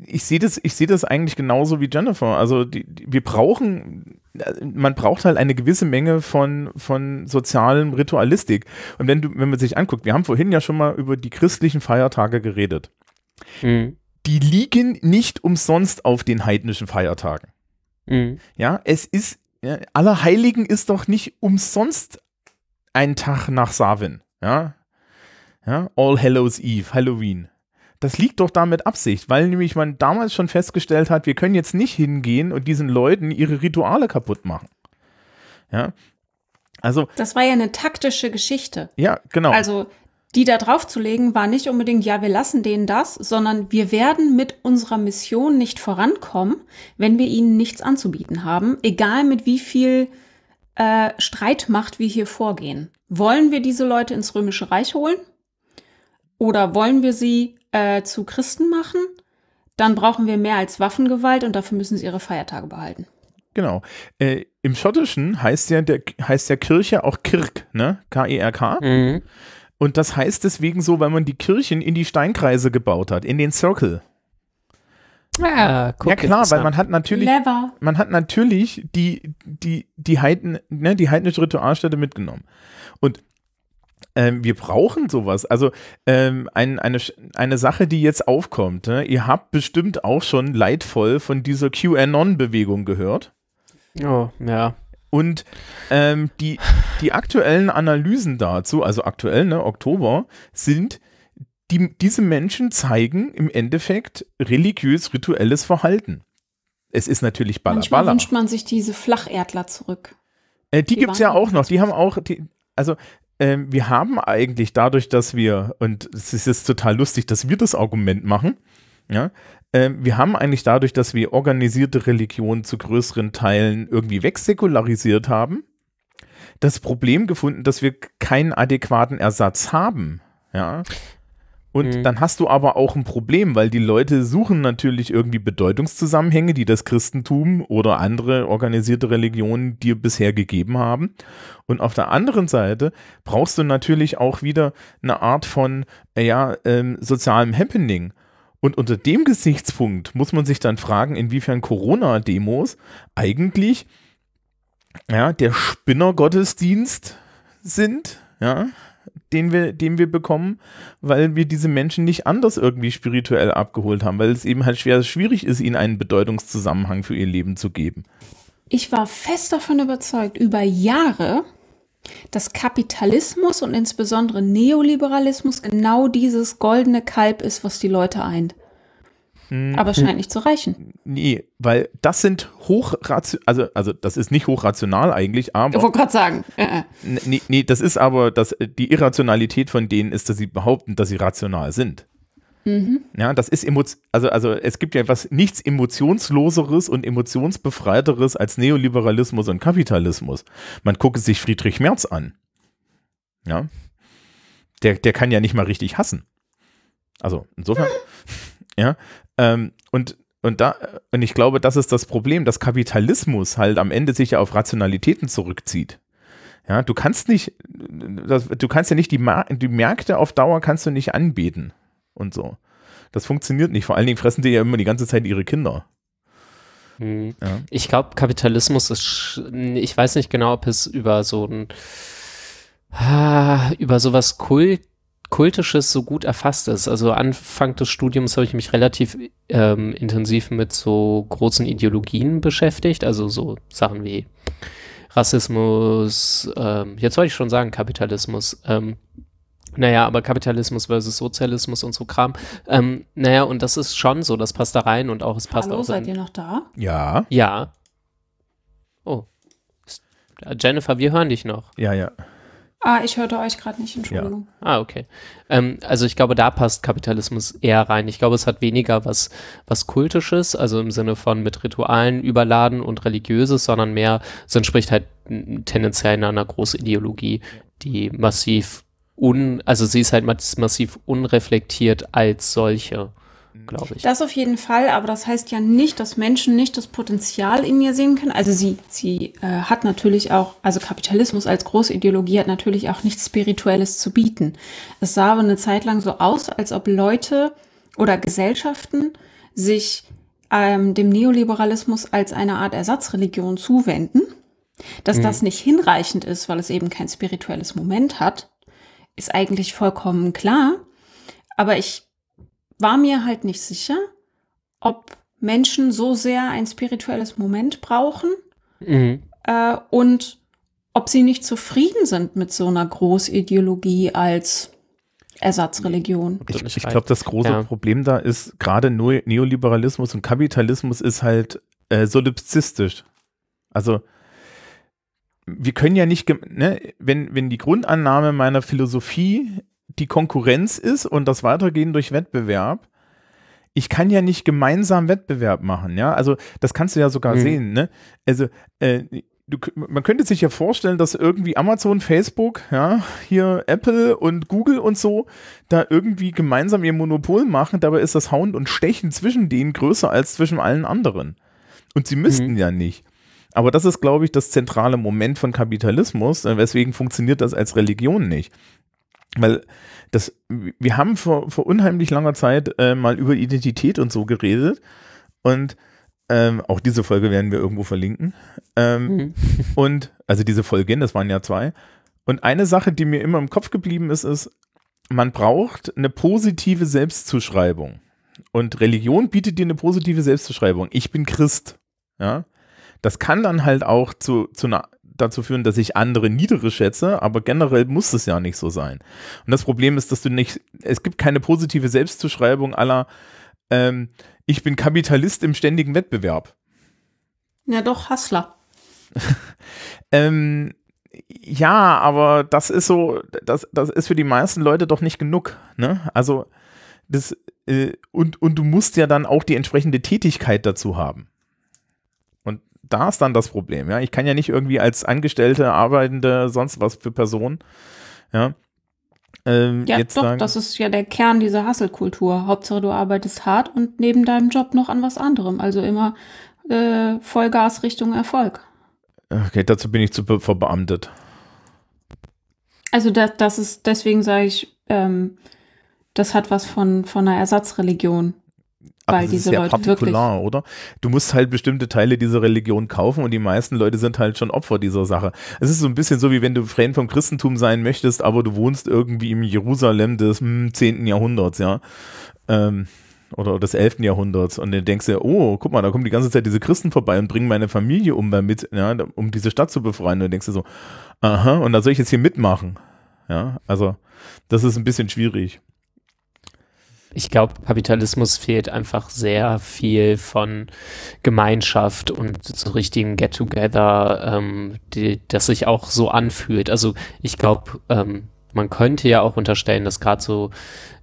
ich sehe das, ich sehe das eigentlich genauso wie Jennifer. Also die, die, wir brauchen, man braucht halt eine gewisse Menge von, von sozialen Ritualistik. Und wenn du, wenn man sich anguckt, wir haben vorhin ja schon mal über die christlichen Feiertage geredet. Mhm. Die liegen nicht umsonst auf den heidnischen Feiertagen. Mhm. Ja, es ist, ja, Allerheiligen ist doch nicht umsonst ein Tag nach Savin. Ja, ja, All Hallows Eve, Halloween. Das liegt doch da mit Absicht, weil nämlich man damals schon festgestellt hat, wir können jetzt nicht hingehen und diesen Leuten ihre Rituale kaputt machen. Ja. Also. Das war ja eine taktische Geschichte. Ja, genau. Also, die da drauf zu legen, war nicht unbedingt, ja, wir lassen denen das, sondern wir werden mit unserer Mission nicht vorankommen, wenn wir ihnen nichts anzubieten haben, egal mit wie viel äh, Streitmacht wir hier vorgehen. Wollen wir diese Leute ins Römische Reich holen? Oder wollen wir sie äh, zu Christen machen, dann brauchen wir mehr als Waffengewalt und dafür müssen sie ihre Feiertage behalten. Genau. Äh, Im Schottischen heißt ja, der, heißt ja Kirche auch Kirk, ne? K-E-R-K. -E mhm. Und das heißt deswegen so, weil man die Kirchen in die Steinkreise gebaut hat, in den Circle. Ja, ja klar, weil man hat natürlich, man hat natürlich die, die, die Heiden, ne, die heidnische Ritualstätte mitgenommen. Und ähm, wir brauchen sowas. Also ähm, ein, eine, eine Sache, die jetzt aufkommt. Ne? Ihr habt bestimmt auch schon leidvoll von dieser QAnon-Bewegung gehört. Oh, ja. Und ähm, die, die aktuellen Analysen dazu, also aktuell, ne, Oktober, sind, die, diese Menschen zeigen im Endeffekt religiös-rituelles Verhalten. Es ist natürlich Balla Manchmal Balla. wünscht man sich diese Flacherdler zurück. Äh, die, die gibt es ja auch noch. Die haben auch, die, also ähm, wir haben eigentlich dadurch, dass wir, und es ist jetzt total lustig, dass wir das Argument machen, ja, ähm, wir haben eigentlich dadurch, dass wir organisierte Religion zu größeren Teilen irgendwie wegsäkularisiert haben, das Problem gefunden, dass wir keinen adäquaten Ersatz haben. Ja. Und mhm. dann hast du aber auch ein Problem, weil die Leute suchen natürlich irgendwie Bedeutungszusammenhänge, die das Christentum oder andere organisierte Religionen dir bisher gegeben haben. Und auf der anderen Seite brauchst du natürlich auch wieder eine Art von äh, ja, ähm, sozialem Happening. Und unter dem Gesichtspunkt muss man sich dann fragen, inwiefern Corona-Demos eigentlich ja, der Spinnergottesdienst sind, ja, den wir, den wir bekommen, weil wir diese Menschen nicht anders irgendwie spirituell abgeholt haben, weil es eben halt schwer, schwierig ist, ihnen einen Bedeutungszusammenhang für ihr Leben zu geben. Ich war fest davon überzeugt, über Jahre, dass Kapitalismus und insbesondere Neoliberalismus genau dieses goldene Kalb ist, was die Leute eint. Hm. Aber es scheint nicht zu reichen. Nee, weil das sind hochrational, also, also das ist nicht hochrational eigentlich, aber. Ich wollte gerade sagen. Äh, äh. Nee, nee, das ist aber, das, die Irrationalität von denen ist, dass sie behaupten, dass sie rational sind. Mhm. Ja, das ist Emotion, also, also es gibt ja etwas nichts emotionsloseres und emotionsbefreiteres als Neoliberalismus und Kapitalismus. Man gucke sich Friedrich Merz an. Ja. Der, der kann ja nicht mal richtig hassen. Also insofern, ja. Ähm, und und da, und ich glaube, das ist das Problem, dass Kapitalismus halt am Ende sich ja auf Rationalitäten zurückzieht. Ja, du kannst nicht, das, du kannst ja nicht die, Mar die Märkte auf Dauer kannst du nicht anbeten und so. Das funktioniert nicht. Vor allen Dingen fressen die ja immer die ganze Zeit ihre Kinder. Hm. Ja. Ich glaube, Kapitalismus ist, ich weiß nicht genau, ob es über so ein, ah, über sowas Kult Kultisches so gut erfasst ist. Also Anfang des Studiums habe ich mich relativ ähm, intensiv mit so großen Ideologien beschäftigt, also so Sachen wie Rassismus, ähm, jetzt wollte ich schon sagen Kapitalismus, ähm, naja, aber Kapitalismus versus Sozialismus und so Kram. Ähm, naja, und das ist schon so, das passt da rein und auch es passt Hallo, auch. seid ihr noch da? Ja. Ja. Oh. Jennifer, wir hören dich noch. Ja, ja. Ah, ich hörte euch gerade nicht, Entschuldigung. Ja. Ah, okay. Ähm, also ich glaube, da passt Kapitalismus eher rein. Ich glaube, es hat weniger was, was Kultisches, also im Sinne von mit Ritualen überladen und Religiöses, sondern mehr, es entspricht halt tendenziell in einer Großideologie, die massiv un, also sie ist halt massiv unreflektiert als solche glaube ich. Das auf jeden Fall, aber das heißt ja nicht, dass Menschen nicht das Potenzial in ihr sehen können. Also sie, sie äh, hat natürlich auch, also Kapitalismus als Großideologie hat natürlich auch nichts Spirituelles zu bieten. Es sah aber eine Zeit lang so aus, als ob Leute oder Gesellschaften sich ähm, dem Neoliberalismus als eine Art Ersatzreligion zuwenden. Dass mhm. das nicht hinreichend ist, weil es eben kein spirituelles Moment hat, ist eigentlich vollkommen klar. Aber ich war mir halt nicht sicher, ob Menschen so sehr ein spirituelles Moment brauchen mhm. äh, und ob sie nicht zufrieden sind mit so einer Großideologie als Ersatzreligion. Ich, ich glaube, das große ja. Problem da ist, gerade Neoliberalismus und Kapitalismus ist halt äh, solipsistisch. Also wir können ja nicht, ne, wenn, wenn die Grundannahme meiner Philosophie die Konkurrenz ist und das Weitergehen durch Wettbewerb, ich kann ja nicht gemeinsam Wettbewerb machen, ja. Also das kannst du ja sogar mhm. sehen, ne? Also äh, du, man könnte sich ja vorstellen, dass irgendwie Amazon, Facebook, ja, hier Apple und Google und so da irgendwie gemeinsam ihr Monopol machen. Dabei ist das Hauen und Stechen zwischen denen größer als zwischen allen anderen. Und sie müssten mhm. ja nicht. Aber das ist, glaube ich, das zentrale Moment von Kapitalismus. Äh, weswegen funktioniert das als Religion nicht? Weil das, wir haben vor, vor unheimlich langer Zeit äh, mal über Identität und so geredet. Und ähm, auch diese Folge werden wir irgendwo verlinken. Ähm, mhm. Und, also diese Folgen, das waren ja zwei. Und eine Sache, die mir immer im Kopf geblieben ist, ist, man braucht eine positive Selbstzuschreibung. Und Religion bietet dir eine positive Selbstzuschreibung. Ich bin Christ. Ja. Das kann dann halt auch zu, zu einer, dazu führen, dass ich andere niedere schätze, aber generell muss es ja nicht so sein. Und das Problem ist, dass du nicht, es gibt keine positive Selbstzuschreibung aller, ähm, ich bin Kapitalist im ständigen Wettbewerb. Ja, doch, Hassler. ähm, ja, aber das ist so, das, das ist für die meisten Leute doch nicht genug. Ne? Also, das, äh, und, und du musst ja dann auch die entsprechende Tätigkeit dazu haben. Da ist dann das Problem, ja. Ich kann ja nicht irgendwie als Angestellte, Arbeitende, sonst was für Person, ja, ähm, ja, doch, sagen, das ist ja der Kern dieser Hasselkultur. Hauptsache, du arbeitest hart und neben deinem Job noch an was anderem. Also immer äh, Vollgas Richtung Erfolg. Okay, dazu bin ich zu be verbeamtet. Also das, das ist, deswegen sage ich, ähm, das hat was von, von einer Ersatzreligion. Weil das diese ist ja Leute partikular, wirklich oder? Du musst halt bestimmte Teile dieser Religion kaufen und die meisten Leute sind halt schon Opfer dieser Sache. Es ist so ein bisschen so, wie wenn du Fan vom Christentum sein möchtest, aber du wohnst irgendwie im Jerusalem des hm, 10. Jahrhunderts, ja. Ähm, oder des 11. Jahrhunderts und dann denkst du, oh, guck mal, da kommen die ganze Zeit diese Christen vorbei und bringen meine Familie um damit, ja, um diese Stadt zu befreien. Und dann denkst du so, aha, und da soll ich jetzt hier mitmachen. Ja, also das ist ein bisschen schwierig ich glaube, Kapitalismus fehlt einfach sehr viel von Gemeinschaft und so richtigen Get-Together, ähm, das sich auch so anfühlt. Also ich glaube, ähm, man könnte ja auch unterstellen, dass gerade so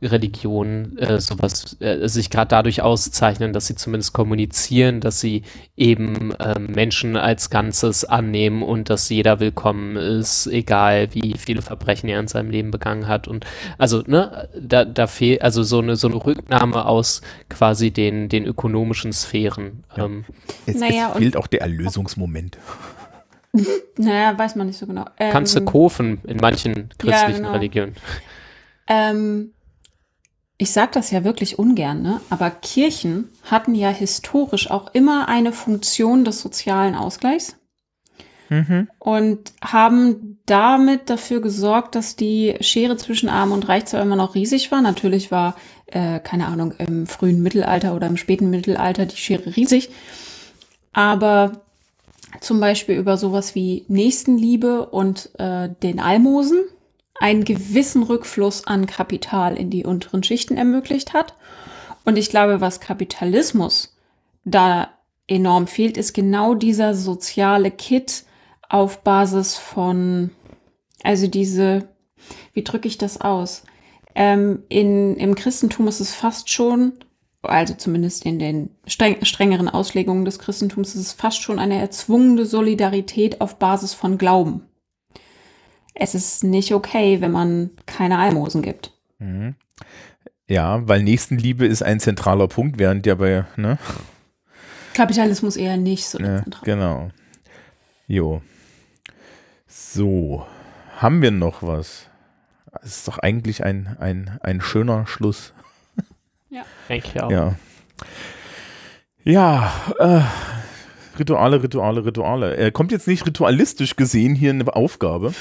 Religionen äh, sowas äh, sich gerade dadurch auszeichnen, dass sie zumindest kommunizieren, dass sie eben äh, Menschen als Ganzes annehmen und dass jeder willkommen ist, egal wie viele Verbrechen er in seinem Leben begangen hat. Und also, ne, da, da fehlt also so eine so eine Rücknahme aus quasi den, den ökonomischen Sphären. Ja. Ähm. Es, naja, es fehlt auch der Erlösungsmoment. Naja, weiß man nicht so genau. Ähm, Kannst du kaufen in manchen christlichen ja, genau. Religionen. Ähm, ich sage das ja wirklich ungern, ne? aber Kirchen hatten ja historisch auch immer eine Funktion des sozialen Ausgleichs mhm. und haben damit dafür gesorgt, dass die Schere zwischen Arm und Reich zwar immer noch riesig war. Natürlich war, äh, keine Ahnung, im frühen Mittelalter oder im späten Mittelalter die Schere riesig, aber zum Beispiel über sowas wie Nächstenliebe und äh, den Almosen einen gewissen Rückfluss an Kapital in die unteren Schichten ermöglicht hat. Und ich glaube, was Kapitalismus da enorm fehlt, ist genau dieser soziale Kit auf Basis von, also diese, wie drücke ich das aus? Ähm, in, Im Christentum ist es fast schon, also zumindest in den streng, strengeren Auslegungen des Christentums, ist es fast schon eine erzwungene Solidarität auf Basis von Glauben es ist nicht okay, wenn man keine Almosen gibt. Mhm. Ja, weil Nächstenliebe ist ein zentraler Punkt, während ja bei, ne? Kapitalismus eher nicht so ja, zentral. Genau. Jo. So. Haben wir noch was? Das ist doch eigentlich ein, ein, ein schöner Schluss. Ja. Denke ich auch. Ja. Ja, äh, Rituale, Rituale, Rituale. Er kommt jetzt nicht ritualistisch gesehen hier eine Aufgabe.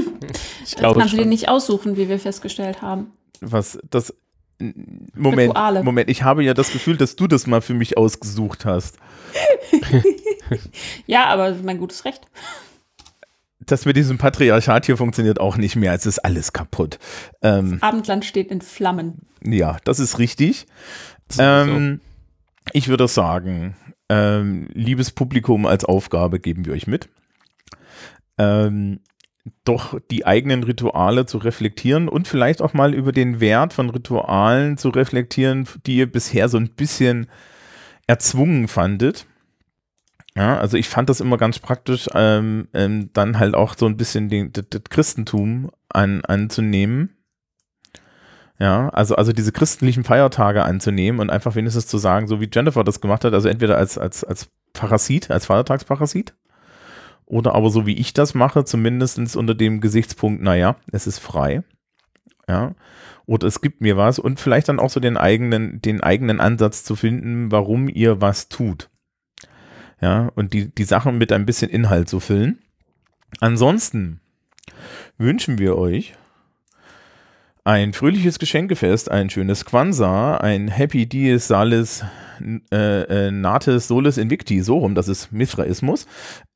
ich glaube das kannst schon. du dir nicht aussuchen, wie wir festgestellt haben. Was, das, Moment, Rituale. Moment, ich habe ja das Gefühl, dass du das mal für mich ausgesucht hast. ja, aber mein gutes Recht. Das mit diesem Patriarchat hier funktioniert auch nicht mehr. Es ist alles kaputt. Ähm, das Abendland steht in Flammen. Ja, das ist richtig. Ähm, so. Ich würde sagen, ähm, liebes Publikum, als Aufgabe geben wir euch mit. Ähm, doch die eigenen Rituale zu reflektieren und vielleicht auch mal über den Wert von Ritualen zu reflektieren, die ihr bisher so ein bisschen erzwungen fandet. Ja, also ich fand das immer ganz praktisch, ähm, ähm, dann halt auch so ein bisschen den, das, das Christentum an, anzunehmen. Ja, also, also diese christlichen Feiertage anzunehmen und einfach wenigstens zu sagen, so wie Jennifer das gemacht hat, also entweder als, als, als Parasit, als Feiertagsparasit, oder aber so wie ich das mache, zumindest unter dem Gesichtspunkt, naja, es ist frei. Ja. Oder es gibt mir was und vielleicht dann auch so den eigenen, den eigenen Ansatz zu finden, warum ihr was tut. Ja, und die, die Sachen mit ein bisschen Inhalt zu füllen. Ansonsten wünschen wir euch ein fröhliches Geschenkefest, ein schönes Quanza, ein Happy Dies Salis äh, äh, Nates Solis Invicti, so rum, das ist Mithraismus.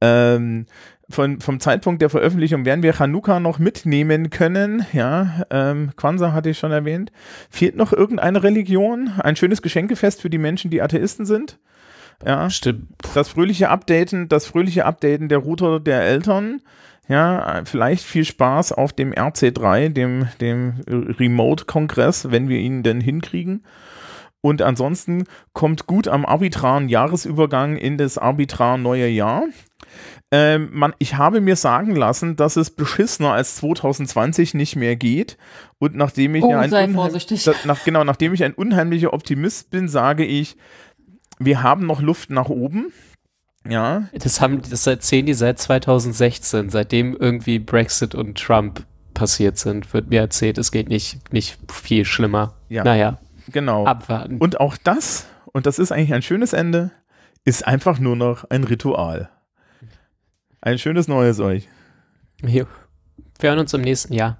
Ähm, von, vom Zeitpunkt der Veröffentlichung werden wir Chanukka noch mitnehmen können. Ja, ähm, Kwanzaa hatte ich schon erwähnt. Fehlt noch irgendeine Religion? Ein schönes Geschenkefest für die Menschen, die Atheisten sind? Ja, stimmt. Das fröhliche Updaten, das fröhliche Updaten der Router der Eltern. Ja, vielleicht viel Spaß auf dem RC3, dem, dem Remote-Kongress, wenn wir ihn denn hinkriegen. Und ansonsten kommt gut am arbitraren Jahresübergang in das arbitrar neue Jahr. Ähm, man, ich habe mir sagen lassen, dass es beschissener als 2020 nicht mehr geht. Und nachdem ich oh, ja ein sei vorsichtig. Da, nach, genau, nachdem ich ein unheimlicher Optimist bin, sage ich, wir haben noch Luft nach oben. Ja. Das haben, das erzählen die seit 2016, seitdem irgendwie Brexit und Trump passiert sind, wird mir erzählt, es geht nicht, nicht viel schlimmer. Ja. Naja. Genau. Abwarten. Und auch das, und das ist eigentlich ein schönes Ende, ist einfach nur noch ein Ritual. Ein schönes Neues euch. Wir hören uns im nächsten Jahr.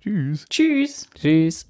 Tschüss. Tschüss. Tschüss.